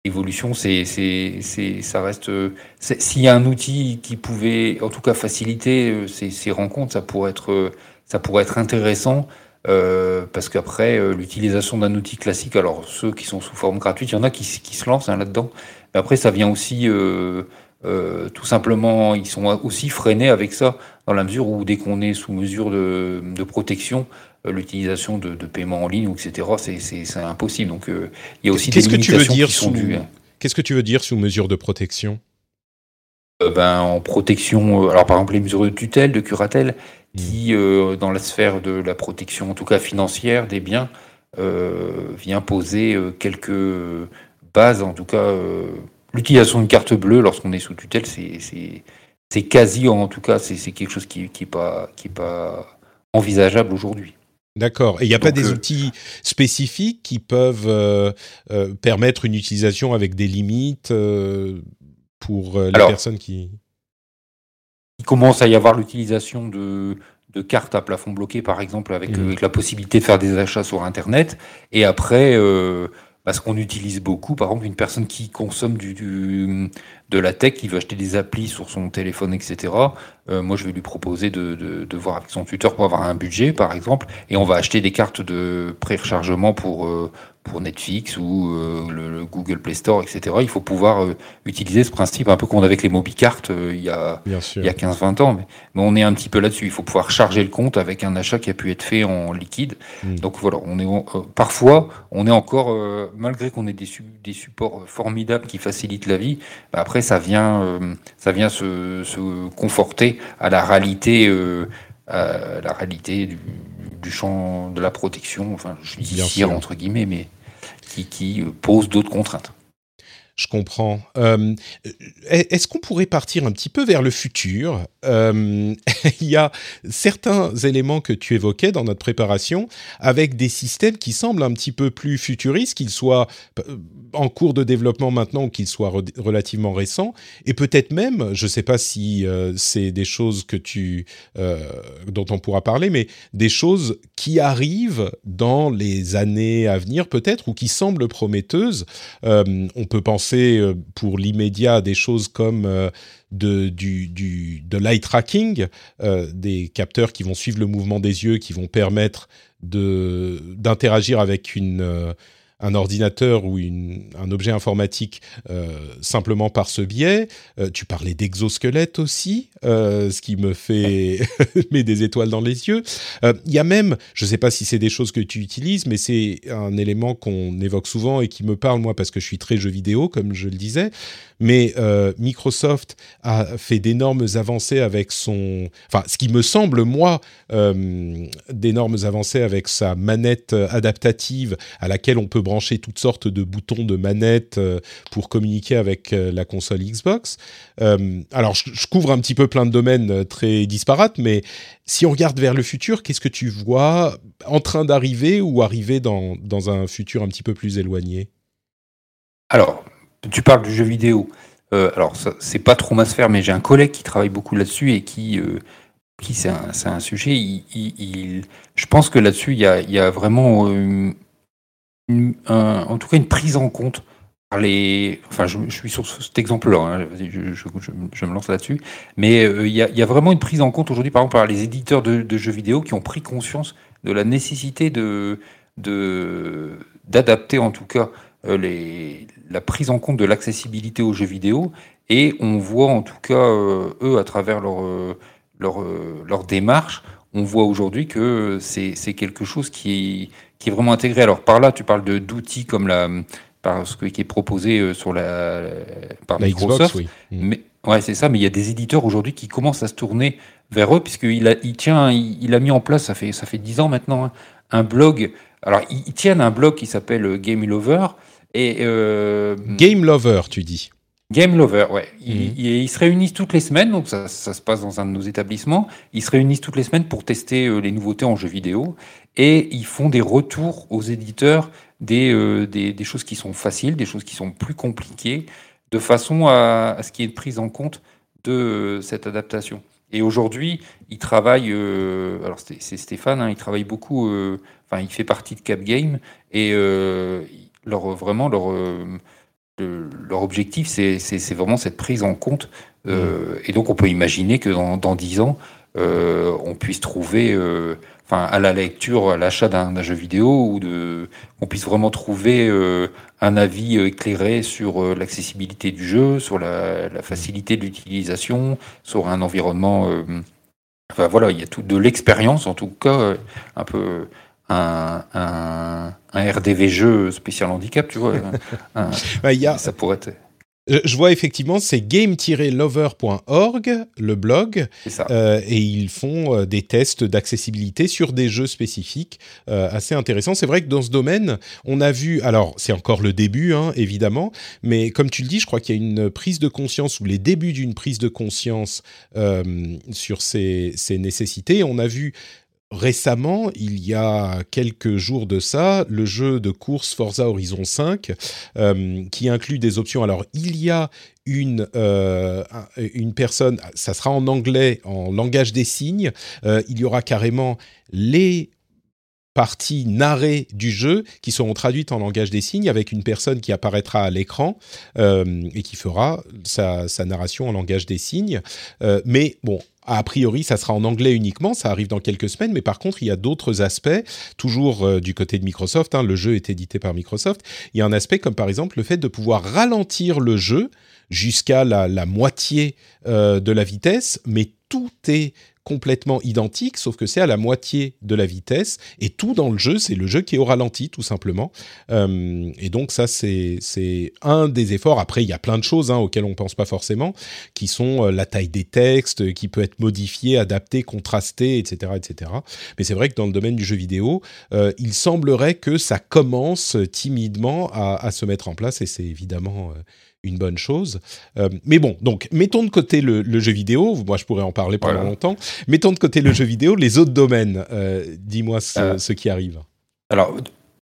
Speaker 2: évolution, ça reste. s'il y a un outil qui pouvait, en tout cas, faciliter ces, rencontres, ça pourrait être intéressant. Euh, parce qu'après, euh, l'utilisation d'un outil classique, alors ceux qui sont sous forme gratuite, il y en a qui, qui se lancent hein, là-dedans, mais après, ça vient aussi, euh, tout simplement, ils sont aussi freinés avec ça, dans la mesure où dès qu'on est sous mesure de, de protection, l'utilisation de, de paiement en ligne, etc., c'est impossible. Donc, il y a aussi des limitations que tu veux dire qui sont dues. Hein.
Speaker 1: Qu'est-ce que tu veux dire sous mesure de protection?
Speaker 2: Ben, En protection, alors par exemple les mesures de tutelle, de curatelle, qui, euh, dans la sphère de la protection, en tout cas financière, des biens, euh, vient poser euh, quelques bases, en tout cas l'utilisation d'une carte bleue lorsqu'on est sous tutelle, c'est quasi, en tout cas, c'est quelque chose qui n'est qui pas, qui pas envisageable aujourd'hui.
Speaker 1: D'accord. Et il n'y a pas des outils spécifiques qui peuvent permettre une utilisation avec des limites pour les personnes qui
Speaker 2: il commence à y avoir l'utilisation de, cartes à plafond bloqué, par exemple, avec, mmh. la possibilité de faire des achats sur Internet. Et après, euh, parce qu'on utilise beaucoup, par exemple, une personne qui consomme du, de la tech, qui veut acheter des applis sur son téléphone, etc., euh, moi, je vais lui proposer de, de, de, voir avec son tuteur pour avoir un budget, par exemple, et on va acheter des cartes de pré-rechargement pour, euh, pour Netflix ou euh, le, Google Play Store, etc. Il faut pouvoir euh, utiliser ce principe un peu qu'on avait avec les MobiCartes euh, il y a, il y a 15-20 ans. Mais, mais, on est un petit peu là-dessus. Il faut pouvoir charger le compte avec un achat qui a pu être fait en liquide. Mm. Donc voilà, on est parfois, on est encore, malgré qu'on ait des, des, supports formidables qui facilitent la vie, bah après ça vient, ça vient se, se, conforter à la réalité, à la réalité du, du champ de la protection, enfin je dis ici entre guillemets, mais qui, qui pose d'autres contraintes.
Speaker 1: Je comprends. Euh, Est-ce qu'on pourrait partir un petit peu vers le futur? Euh, Il y a certains éléments que tu évoquais dans notre préparation avec des systèmes qui semblent un petit peu plus futuristes, qu'ils soient euh, en cours de développement maintenant ou qu'ils soient re relativement récents, et peut-être même, je ne sais pas si euh, c'est des choses que tu, euh, dont on pourra parler, mais des choses qui arrivent dans les années à venir peut-être ou qui semblent prometteuses. Euh, on peut penser euh, pour l'immédiat des choses comme euh, de, du, du, de l'eye tracking, euh, des capteurs qui vont suivre le mouvement des yeux, qui vont permettre d'interagir avec une un ordinateur ou un objet informatique euh, simplement par ce biais. Euh, tu parlais d'exosquelette aussi, euh, ce qui me fait met des étoiles dans les yeux. Il y a même, je ne sais pas si c'est des choses que tu utilises, mais c'est un élément qu'on évoque souvent et qui me parle moi parce que je suis très jeu vidéo, comme je le disais. Mais Microsoft a fait d'énormes avancées avec son, enfin, ce qui me semble moi d'énormes avancées avec sa manette adaptative à laquelle on peut brancher toutes sortes de boutons de manette euh, pour communiquer avec euh, la console Xbox. Euh, alors, je, couvre un petit peu plein de domaines très disparates, mais si on regarde vers le futur, qu'est-ce que tu vois en train d'arriver ou arriver dans, dans un futur un petit peu plus éloigné?
Speaker 2: Alors, tu parles du jeu vidéo. Euh, alors, c'est pas trop ma sphère, mais j'ai un collègue qui travaille beaucoup là-dessus et qui, euh, qui c'est un, un, sujet. Il, je pense que là-dessus, il il y a vraiment une, en tout cas une prise en compte par les. Enfin, je, suis sur cet exemple-là, hein, je, me lance là-dessus. Mais euh, il, y a, vraiment une prise en compte aujourd'hui, par exemple, par les éditeurs de, jeux vidéo qui ont pris conscience de la nécessité d'adapter en tout cas euh, la prise en compte de l'accessibilité aux jeux vidéo. Et on voit en tout cas, euh, eux, à travers leur, leur démarche, on voit aujourd'hui que c'est quelque chose qui est, qui est vraiment intégré. Alors par là, tu parles d'outils comme la, par ce qui est proposé sur la, par
Speaker 1: la
Speaker 2: Microsoft.
Speaker 1: Xbox, oui.
Speaker 2: Mais, ouais, c'est ça, mais il y a des éditeurs aujourd'hui qui commencent à se tourner vers eux, puisqu'il a, il tient, il, il, a mis en place, ça fait, ça fait 10 ans maintenant, hein, un blog. Alors, ils, ils tiennent un blog qui s'appelle Game Lover, et euh,
Speaker 1: Game Lover, tu dis
Speaker 2: Game Lover, ouais. Ils, mmh. ils, ils, se réunissent toutes les semaines, donc ça, ça, se passe dans un de nos établissements. Ils se réunissent toutes les semaines pour tester euh, les nouveautés en jeux vidéo et ils font des retours aux éditeurs des, euh, des, des, choses qui sont faciles, des choses qui sont plus compliquées, de façon à, à ce qu'il y ait une prise en compte de euh, cette adaptation. Et aujourd'hui, ils travaillent, euh, alors c'est Stéphane, hein, il travaille beaucoup, enfin il fait partie de Cap Game et leur, vraiment leur, leur objectif, c'est vraiment cette prise en compte. Euh, et donc, on peut imaginer que dans, dans 10 ans, euh, on puisse trouver, euh, enfin, à la lecture, à l'achat d'un jeu vidéo, ou de, on puisse vraiment trouver un avis éclairé sur l'accessibilité du jeu, sur la, la facilité de l'utilisation, sur un environnement. enfin voilà, il y a tout de l'expérience, en tout cas, un peu un, un, un, RDV jeu spécial handicap, tu vois. un,
Speaker 1: bah, y a...
Speaker 2: Ça pourrait être.
Speaker 1: Je vois effectivement, c'est game-lover.org, le blog, euh, et ils font euh, des tests d'accessibilité sur des jeux spécifiques euh, assez intéressants. C'est vrai que dans ce domaine, on a vu, alors c'est encore le début, hein, évidemment, mais comme tu le dis, je crois qu'il y a une prise de conscience ou les débuts d'une prise de conscience euh, sur ces, ces nécessités. On a vu récemment, il y a quelques jours de ça, le jeu de course Forza Horizon 5, euh, qui inclut des options. Alors, il y a une, euh, une personne, ça sera en anglais, en langage des signes, euh, il y aura carrément les parties narrées du jeu qui seront traduites en langage des signes avec une personne qui apparaîtra à l'écran et qui fera sa, narration en langage des signes. Mais bon, a priori, ça sera en anglais uniquement, ça arrive dans quelques semaines, mais par contre, il y a d'autres aspects, toujours euh, du côté de Microsoft, hein, le jeu est édité par Microsoft, il y a un aspect comme par exemple le fait de pouvoir ralentir le jeu jusqu'à la, moitié euh, de la vitesse, mais tout est complètement identique, sauf que c'est à la moitié de la vitesse, et tout dans le jeu, c'est le jeu qui est au ralenti, tout simplement. Euh, et donc ça, c'est un des efforts. Après, il y a plein de choses hein, auxquelles on ne pense pas forcément, qui sont euh, la taille des textes, qui peut être modifiée, adaptée, contrastée, etc. etc. Mais c'est vrai que dans le domaine du jeu vidéo, euh, il semblerait que ça commence timidement à, se mettre en place, et c'est évidemment une bonne chose. Euh, mais bon, donc mettons de côté le, le, jeu vidéo. Moi, je pourrais en parler pendant voilà. longtemps. Mettons de côté le jeu vidéo, les autres domaines. Euh, Dis-moi ce, euh, ce, qui arrive.
Speaker 2: Alors,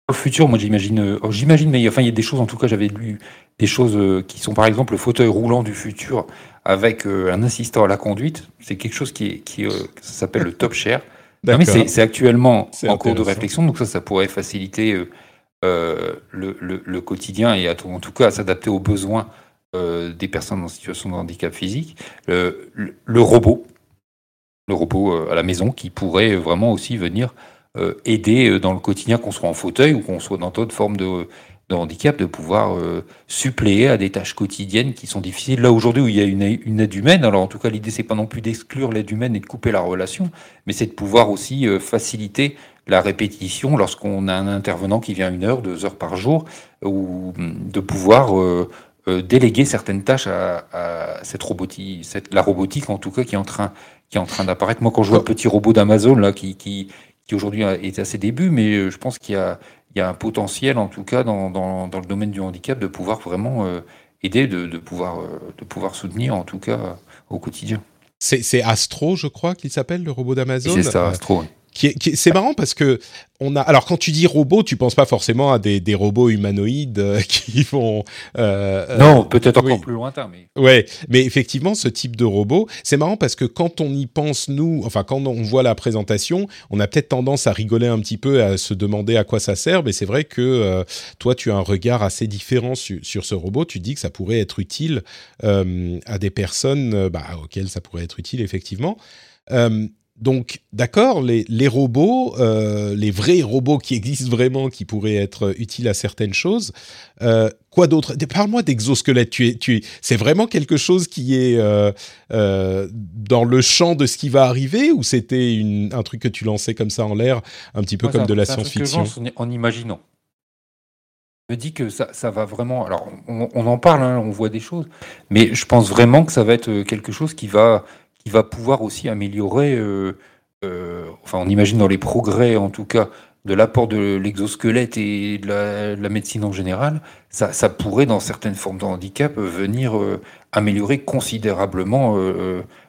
Speaker 2: au futur, moi, j'imagine, j'imagine, mais enfin, il y a des choses. En tout cas, j'avais lu des choses qui sont, par exemple, le fauteuil roulant du futur avec un assistant à la conduite. C'est quelque chose qui, s'appelle le top share. Non, mais c'est actuellement en cours de réflexion, donc ça, ça pourrait faciliter le, le, quotidien et en tout cas à s'adapter aux besoins euh, des personnes en situation de handicap physique. le, le robot, le robot euh, à la maison qui pourrait vraiment aussi venir euh, aider dans le quotidien, qu'on soit en fauteuil ou qu'on soit dans d'autres formes de, handicap, de pouvoir euh, suppléer à des tâches quotidiennes qui sont difficiles. Là aujourd'hui où il y a une, une aide humaine, alors en tout cas l'idée c'est pas non plus d'exclure l'aide humaine et de couper la relation, mais c'est de pouvoir aussi euh, faciliter la répétition lorsqu'on a un intervenant qui vient une heure, deux heures par jour, ou de pouvoir euh, euh, déléguer certaines tâches à, à cette robotique, cette, la robotique en tout cas qui est en train, qui est en train d'apparaître. Moi, quand je vois le petit robot d'Amazon là, qui, qui, qui aujourd'hui est à ses débuts, mais je pense qu'il y a, il y a un potentiel en tout cas dans, dans, dans le domaine du handicap de pouvoir vraiment euh, aider, de, de, pouvoir, euh, de pouvoir soutenir en tout cas au quotidien.
Speaker 1: C'est Astro, je crois qu'il s'appelle, le robot d'Amazon?
Speaker 2: C'est ça, Astro.
Speaker 1: Qui est, c'est marrant parce que on a alors quand tu dis robot, tu penses pas forcément à des, des robots humanoïdes euh, qui vont
Speaker 2: euh, non peut-être encore plus lointain mais
Speaker 1: ouais mais effectivement ce type de robot c'est marrant parce que quand on y pense nous enfin quand on voit la présentation on a peut-être tendance à rigoler un petit peu à se demander à quoi ça sert mais c'est vrai que euh, toi tu as un regard assez différent su, sur ce robot. Tu dis que ça pourrait être utile euh, à des personnes bah, auxquelles ça pourrait être utile effectivement. Euh, donc, d'accord, les, les, robots, euh, les vrais robots qui existent vraiment, qui pourraient être utiles à certaines choses. Euh, quoi d'autre? Parle-moi d'exosquelette. Tu es, tu es, c'est vraiment quelque chose qui est euh, dans le champ de ce qui va arriver, ou c'était un truc que tu lançais comme ça en l'air, un petit peu comme de la science-fiction?
Speaker 2: En imaginant. Je me dis que ça, ça va vraiment. Alors, on, on en parle, hein, on voit des choses, mais je pense vraiment que ça va être quelque chose qui va qui va pouvoir aussi améliorer, euh, euh, enfin on imagine dans les progrès en tout cas, de l'apport de l'exosquelette et de la, de la, médecine en général, ça, pourrait dans certaines formes de handicap venir euh, améliorer considérablement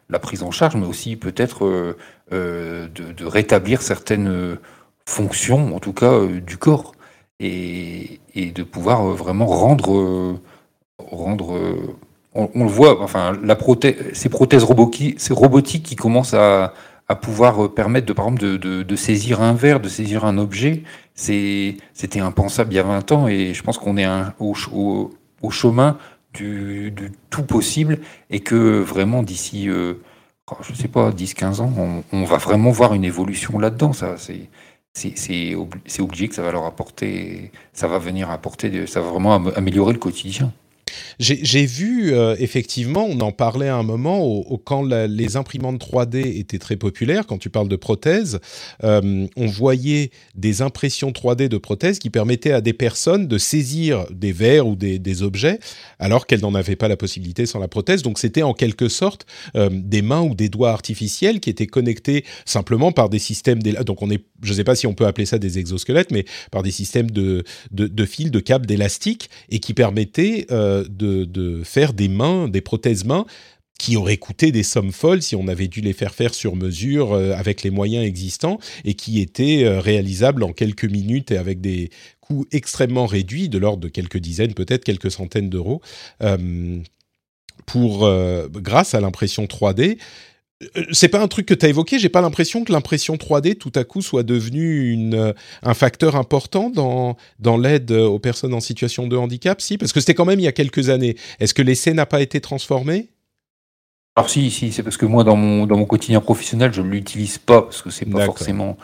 Speaker 2: la prise en charge, mais aussi peut-être de, de, rétablir certaines fonctions, en tout cas du corps, et, et, de pouvoir vraiment rendre, rendre on, le voit, enfin, ces prothèses robotiques, qui commencent à, pouvoir euh, permettre, de, par exemple, de, saisir un verre, de saisir un objet, c'était impensable il y a 20 ans et je pense qu'on est au, chemin du, tout possible et que vraiment d'ici, euh, oh, je sais pas, 10-15 ans, on, va vraiment voir une évolution là-dedans. C'est c'est obligé que ça va leur apporter, ça va venir apporter, ça va vraiment améliorer le quotidien.
Speaker 1: J'ai vu, euh, effectivement, on en parlait à un moment, quand les imprimantes 3D étaient très populaires, quand tu parles de prothèses, euh, on voyait des impressions 3D de prothèses qui permettaient à des personnes de saisir des verres ou des, objets, alors qu'elles n'en avaient pas la possibilité sans la prothèse. Donc c'était en quelque sorte euh, des mains ou des doigts artificiels qui étaient connectés simplement par des systèmes... Donc on est, je ne sais pas si on peut appeler ça des exosquelettes, mais par des systèmes de, fils, de câbles, d'élastiques, et qui permettaient de, faire des mains, des prothèses mains qui auraient coûté des sommes folles si on avait dû les faire faire sur mesure euh, avec les moyens existants et qui étaient euh, réalisables en quelques minutes et avec des coûts extrêmement réduits, de l'ordre de quelques dizaines, peut-être quelques centaines d'euros, euh, pour grâce à l'impression 3D Euh, c'est pas un truc que tu as évoqué. J'ai pas l'impression que l'impression 3D tout à coup soit devenue une, euh, un facteur important dans, dans l'aide aux personnes en situation de handicap, si Parce que c'était quand même il y a quelques années. Est-ce que l'essai n'a pas été transformé?
Speaker 2: Alors si, si, c'est parce que moi dans mon, dans mon quotidien professionnel, je ne l'utilise pas parce que c'est pas forcément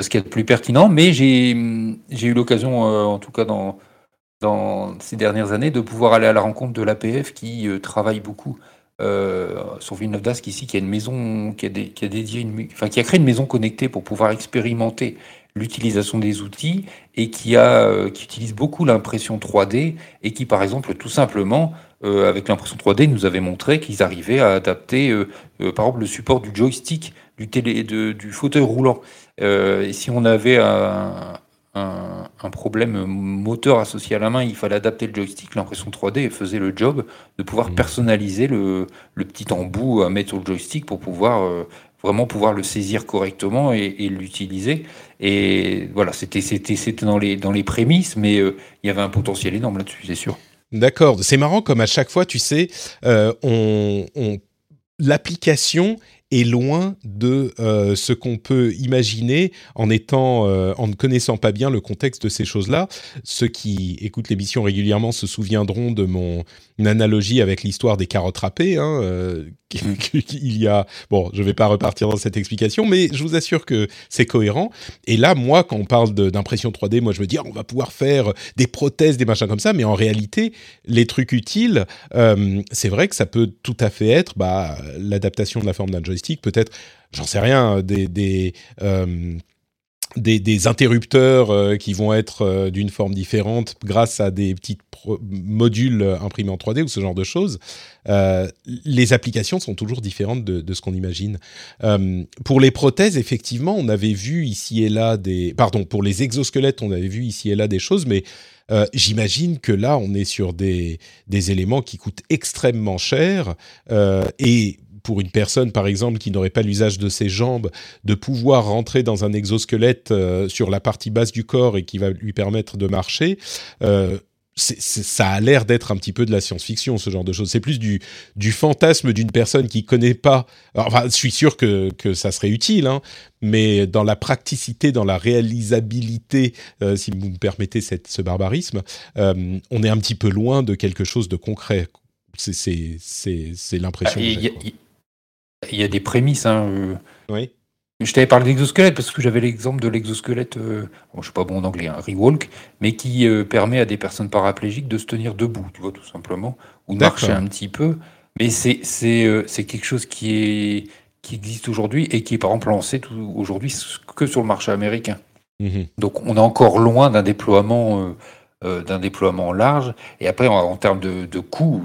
Speaker 2: ce qui est le plus pertinent, mais j'ai eu l'occasion, en tout cas dans, dans ces dernières années, de pouvoir aller à la rencontre de l'APF qui travaille beaucoup euh, sur Villeneuve d'Ascq ici, qui a une maison, qui a, dédié une, enfin, qui a créé une maison connectée pour pouvoir expérimenter l'utilisation des outils et qui a, euh, qui utilise beaucoup l'impression 3D et qui, par exemple, tout simplement, euh, avec l'impression 3D, nous avait montré qu'ils arrivaient à adapter, euh, par exemple, le support du joystick du télé, de, du fauteuil roulant. et si on avait un, un, problème moteur associé à la main, il fallait adapter le joystick, l'impression 3D faisait le job de pouvoir mmh. personnaliser le, petit embout à mettre sur le joystick pour pouvoir euh, vraiment pouvoir le saisir correctement et, l'utiliser. Et voilà, c'était dans les, dans les prémices, mais euh, il y avait un potentiel énorme là-dessus, c'est sûr.
Speaker 1: D'accord, c'est marrant comme à chaque fois, tu sais, euh, on, on l'application est loin de euh, ce qu'on peut imaginer en étant, euh, en ne connaissant pas bien le contexte de ces choses-là. Ceux qui écoutent l'émission régulièrement se souviendront de mon analogie avec l'histoire des carottes râpées. Hein, euh, il y a, bon, je ne vais pas repartir dans cette explication, mais je vous assure que c'est cohérent. Et là, moi, quand on parle d'impression 3D, moi, je me dis, ah, on va pouvoir faire des prothèses, des machins comme ça, mais en réalité, les trucs utiles, c'est vrai que ça peut tout à fait être bah, l'adaptation de la forme d'un joystick, peut-être, j'en sais rien, des, des des, interrupteurs euh, qui vont être euh, d'une forme différente grâce à des petits modules euh, imprimés en 3D ou ce genre de choses. les applications sont toujours différentes de, ce qu'on imagine. pour les prothèses, effectivement, on avait vu ici et là des... Pardon, pour les exosquelettes, on avait vu ici et là des choses, mais j'imagine que là, on est sur des, des éléments qui coûtent extrêmement cher et pour une personne, par exemple, qui n'aurait pas l'usage de ses jambes, de pouvoir rentrer dans un exosquelette euh, sur la partie basse du corps et qui va lui permettre de marcher. Euh, ça a l'air d'être un petit peu de la science-fiction, ce genre de choses. C'est plus du, du fantasme d'une personne qui connaît pas. enfin, je suis sûr que, que ça serait utile, hein, mais dans la praticité, dans la réalisabilité, euh, si vous me permettez cette, ce barbarisme, on est un petit peu loin de quelque chose de concret. C'est l'impression.
Speaker 2: Ah, il y a des prémices. Hein,
Speaker 1: euh. Oui.
Speaker 2: Je t'avais parlé d'exosquelette parce que j'avais l'exemple de l'exosquelette, euh, bon, je suis pas bon en anglais, un hein, rewalk, mais qui euh, permet à des personnes paraplégiques de se tenir debout, tu vois, tout simplement, ou de marcher un petit peu. Mais c'est c'est quelque chose qui est qui existe aujourd'hui et qui est par exemple lancé aujourd'hui que sur le marché américain. Mmh Donc on est encore loin d'un déploiement d'un déploiement large. Et après en, termes de, de coûts,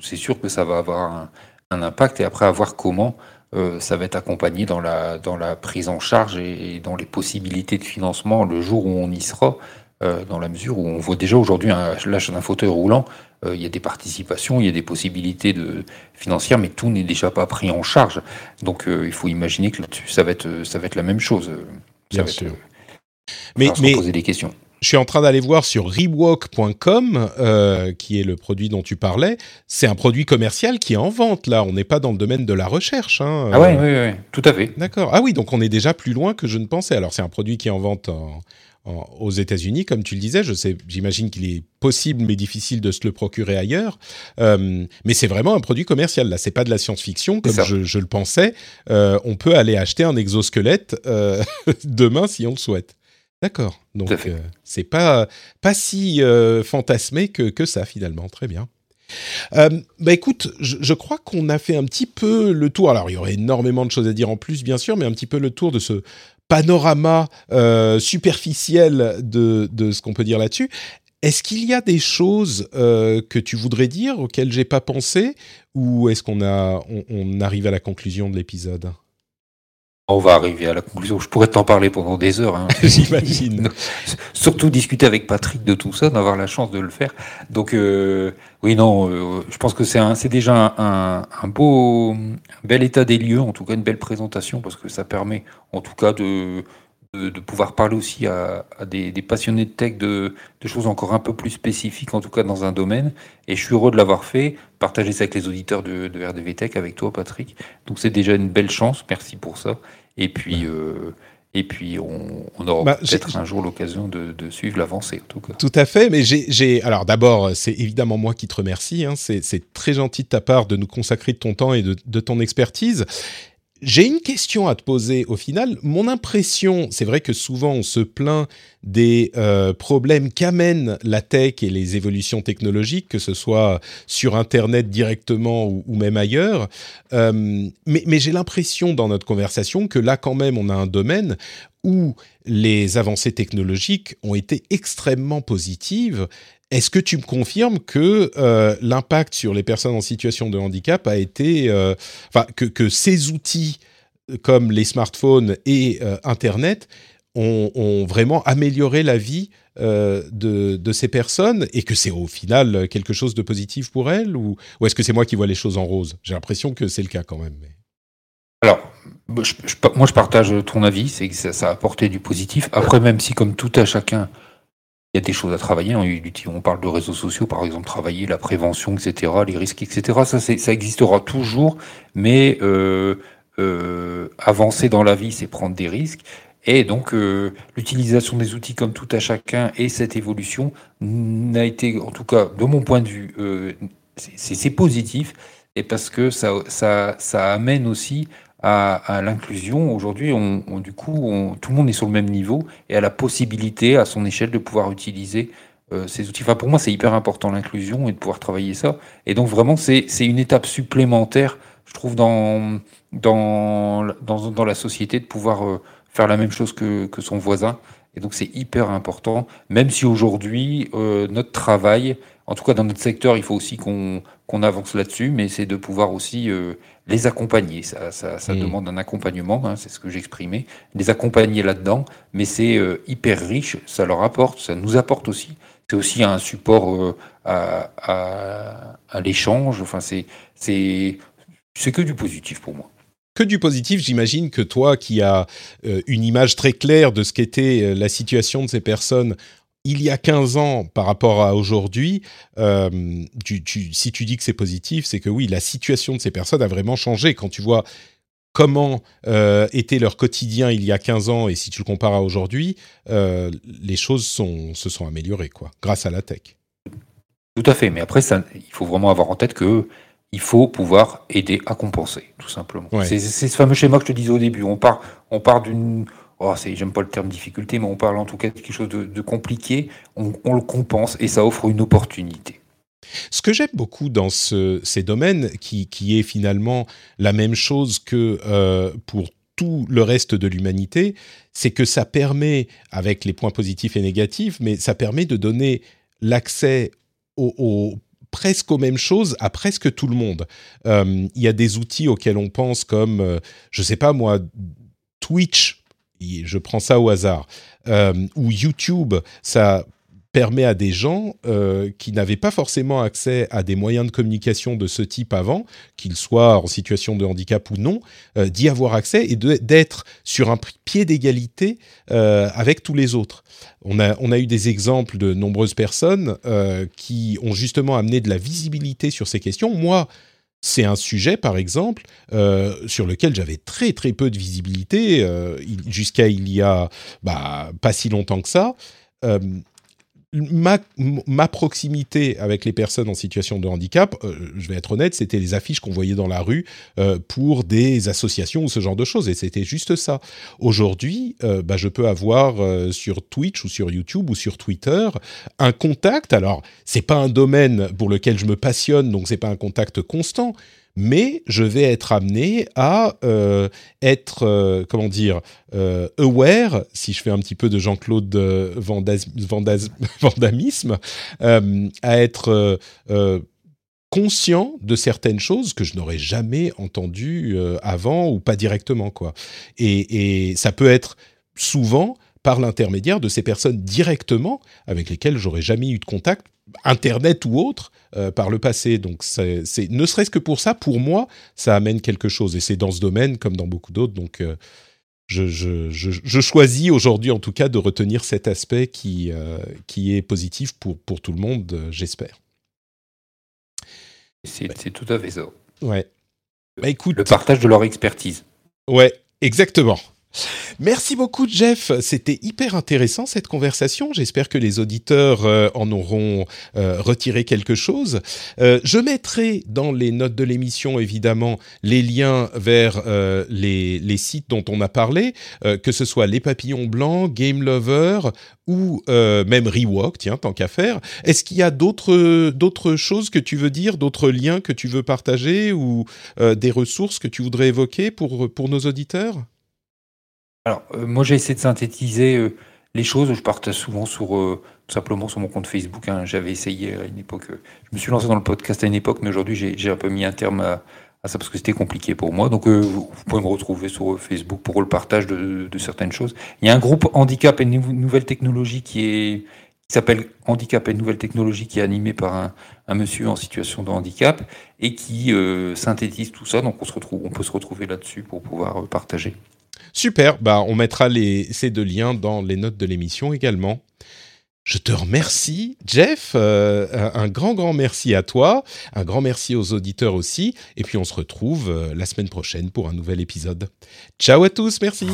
Speaker 2: c'est sûr que ça va avoir un, un impact et après à voir comment euh, ça va être accompagné dans la, dans la prise en charge et, dans les possibilités de financement le jour où on y sera, euh, dans la mesure où on voit déjà aujourd'hui l'achat d'un fauteuil roulant, euh, il y a des participations, il y a des possibilités de, financières, mais tout n'est déjà pas pris en charge. Donc il faut imaginer que là-dessus, ça, va être, ça va être la même chose.
Speaker 1: Bien sûr.
Speaker 2: mais, mais poser des questions
Speaker 1: je suis en train d'aller voir sur rewalk.com, euh, qui est le produit dont tu parlais. C'est un produit commercial qui est en vente, là. On n'est pas dans le domaine de la recherche. Hein.
Speaker 2: Ah oui, oui, oui, tout à fait.
Speaker 1: D'accord. Ah oui, donc on est déjà plus loin que je ne pensais. Alors, c'est un produit qui est en vente aux États-Unis, comme tu le disais. Je sais, j'imagine qu'il est possible, mais difficile de se le procurer ailleurs. Euh, mais c'est vraiment un produit commercial. Là, c'est pas de la science-fiction comme je, le pensais. Euh, on peut aller acheter un exosquelette demain si on le souhaite. D'accord. Donc euh, c'est pas pas si euh, fantasmé que, que ça finalement. Très bien. Euh, bah écoute, je, crois qu'on a fait un petit peu le tour. Alors il y aurait énormément de choses à dire en plus, bien sûr, mais un petit peu le tour de ce panorama superficiel de, de ce qu'on peut dire là-dessus. Est-ce qu'il y a des choses que tu voudrais dire auxquelles j'ai pas pensé, ou est-ce qu'on a on arrive à la conclusion de l'épisode?
Speaker 2: On va arriver à la conclusion. Je pourrais t'en parler pendant des heures. Hein.
Speaker 1: J'imagine.
Speaker 2: Surtout discuter avec Patrick de tout ça, d'avoir la chance de le faire. Donc euh, oui, non, euh, je pense que c'est c'est déjà un, un, beau, un bel état des lieux, en tout cas une belle présentation, parce que ça permet, en tout cas, de de, de pouvoir parler aussi à, à des, des passionnés de tech de, de choses encore un peu plus spécifiques, en tout cas dans un domaine. Et je suis heureux de l'avoir fait, partager ça avec les auditeurs de, de RDV Tech, avec toi, Patrick. Donc c'est déjà une belle chance. Merci pour ça. Et puis, euh, et puis on, on aura
Speaker 1: Bah,
Speaker 2: peut-être un jour l'occasion de, de suivre l'avancée, en tout cas.
Speaker 1: Tout à fait, mais j'ai, j'ai- alors d'abord, c'est évidemment moi qui te remercie. hein. c'est, c'est très gentil de ta part de nous consacrer de ton temps et de, de ton expertise. J'ai une question à te poser au final. Mon impression, c'est vrai que souvent on se plaint des euh, problèmes qu'amènent la tech et les évolutions technologiques, que ce soit sur Internet directement ou, même ailleurs. Euh, mais j'ai l'impression dans notre conversation que là quand même on a un domaine où les avancées technologiques ont été extrêmement positives. Est-ce que tu me confirmes que euh, l'impact sur les personnes en situation de handicap a été, euh, enfin que, ces outils euh, comme les smartphones et Internet ont, vraiment amélioré la vie de, ces personnes et que c'est au final quelque chose de positif pour elles ou, est-ce que c'est moi qui vois les choses en rose? J'ai l'impression que c'est le cas quand même.
Speaker 2: Alors, moi je partage ton avis, c'est que ça, ça a apporté du positif. Après, même si comme tout à chacun, des choses à travailler, hein, on parle de réseaux sociaux, par exemple, travailler la prévention, etc., les risques, etc., ça, ça existera toujours, mais euh, euh, avancer dans la vie, c'est prendre des risques. Et donc, euh, l'utilisation des outils comme tout à chacun et cette évolution n'a été, en tout cas, de mon point de vue, c'est positif, et parce que ça, ça, ça amène aussi à, à l'inclusion. Aujourd'hui, on, on- du coup, on- tout le monde est sur le même niveau et a la possibilité, à son échelle, de pouvoir utiliser euh, ces outils. Enfin, pour moi, c'est hyper important l'inclusion et de pouvoir travailler ça. Et donc, vraiment, c'est une étape supplémentaire, je trouve, dans, dans, dans, dans la société, de pouvoir euh, faire la même chose que, que son voisin. Et donc, c'est hyper important, même si aujourd'hui, euh, notre travail, en tout cas dans notre secteur, il faut aussi qu'on qu'on avance là-dessus, mais c'est de pouvoir aussi euh, les accompagner. Ça, ça, ça
Speaker 1: Mm.
Speaker 2: demande un accompagnement, hein, c'est ce que j'exprimais, les accompagner là-dedans, mais c'est euh, hyper riche, ça leur apporte, ça nous apporte aussi. C'est aussi un support euh, à, à, à l'échange, enfin, c'est que du positif pour moi.
Speaker 1: que du positif. J'imagine que toi, qui as euh, une image très claire de ce qu'était euh, la situation de ces personnes il y a 15 ans par rapport à aujourd'hui, euh, tu- tu- si tu dis que c'est positif, c'est que oui, la situation de ces personnes a vraiment changé. Quand tu vois comment euh, était leur quotidien il y a 15 ans et si tu le compares à aujourd'hui, euh, les choses sont, se sont améliorées, quoi, grâce à la tech.
Speaker 2: Tout à fait, mais après, ça, il faut vraiment avoir en tête que il faut pouvoir aider à compenser, tout simplement.
Speaker 1: Ouais.
Speaker 2: C'est c'est ce fameux schéma que je te disais au début. On part, on part d'une, oh, j'aime pas le terme difficulté, mais on parle en tout cas de quelque chose de, compliqué. On, le compense et ça offre une opportunité.
Speaker 1: Ce que j'aime beaucoup dans ce- ces domaines, qui, qui est finalement la même chose que euh, pour tout le reste de l'humanité, c'est que ça permet, avec les points positifs et négatifs, mais ça permet de donner l'accès au, au- presque aux mêmes choses à presque tout le monde. Euh, Il y a des outils auxquels on pense comme, euh, je sais pas moi, Twitch, je prends ça au hasard, euh, ou YouTube, ça permet à des gens euh, qui n'avaient pas forcément accès à des moyens de communication de ce type avant, qu'ils soient en situation de handicap ou non, euh, d'y avoir accès et d'être sur un pied d'égalité avec tous les autres. On a, on a eu des exemples de nombreuses personnes qui ont justement amené de la visibilité sur ces questions. Moi, c'est un sujet, par exemple, euh, sur lequel j'avais très très peu de visibilité euh, jusqu'à il y a bah, pas si longtemps que ça. Euh, ma, proximité avec les personnes en situation de handicap, euh, je vais être honnête, c'était les affiches qu'on voyait dans la rue euh, pour des associations ou ce genre de choses, et c'était juste ça. Aujourd'hui, euh, bah, je peux avoir sur Twitch ou sur YouTube ou sur Twitter un contact. Alors, c'est pas un domaine pour lequel je me passionne, donc c'est pas un contact constant. Mais je vais être amené à euh, être, euh, comment dire, euh, aware, si je fais un petit peu de Jean-Claude Vandamisme, à être conscient de certaines choses que je n'aurais jamais entendues avant ou pas directement, quoi. Et ça peut être souvent par l'intermédiaire de ces personnes directement avec lesquelles j'aurais jamais eu de contact, internet ou autre, euh, par le passé. Donc, c'est, ne serait-ce que pour ça, pour moi, ça amène quelque chose. Et c'est dans ce domaine comme dans beaucoup d'autres. Donc, euh, je, je, je, choisis aujourd'hui en tout cas de retenir cet aspect qui, qui est positif pour, pour tout le monde, j'espère.
Speaker 2: C'est tout à fait ça.
Speaker 1: Ouais. Bah, écoute,
Speaker 2: le partage de leur expertise.
Speaker 1: Ouais, exactement. Merci beaucoup Jeff, c'était hyper intéressant cette conversation. J'espère que les auditeurs euh, en auront euh, retiré quelque chose. Euh, je mettrai dans les notes de l'émission évidemment les liens vers les, sites dont on a parlé, que ce soit les papillons blancs, Game Lover ou même Rewalk, tiens, tant qu'à faire. Est-ce qu'il y a d'autres choses que tu veux dire, d'autres liens que tu veux partager ou des ressources que tu voudrais évoquer pour nos auditeurs?
Speaker 2: Alors, euh, moi, j'ai essayé de synthétiser euh, les choses. Je partage souvent sur, euh, tout simplement sur mon compte Facebook. Hein. J'avais essayé à une époque. je me suis lancé dans le podcast à une époque, mais aujourd'hui, j'ai un peu mis un terme à, ça parce que c'était compliqué pour moi. Donc, vous, pouvez me retrouver sur Facebook pour le partage de, certaines choses. Il y a un groupe Handicap et Nouvelles Technologies qui s'appelle Handicap et Nouvelles Technologies, qui est animé par un, un monsieur en situation de handicap et qui synthétise tout ça. Donc on, se retrouve, on peut se retrouver là-dessus pour pouvoir partager.
Speaker 1: Super, bah, on mettra ces deux liens dans les notes de l'émission également. Je te remercie, Jeff. Euh, un grand, grand merci à toi. Un grand merci aux auditeurs aussi. Et puis, on se retrouve euh, la semaine prochaine pour un nouvel épisode. Ciao à tous. Merci.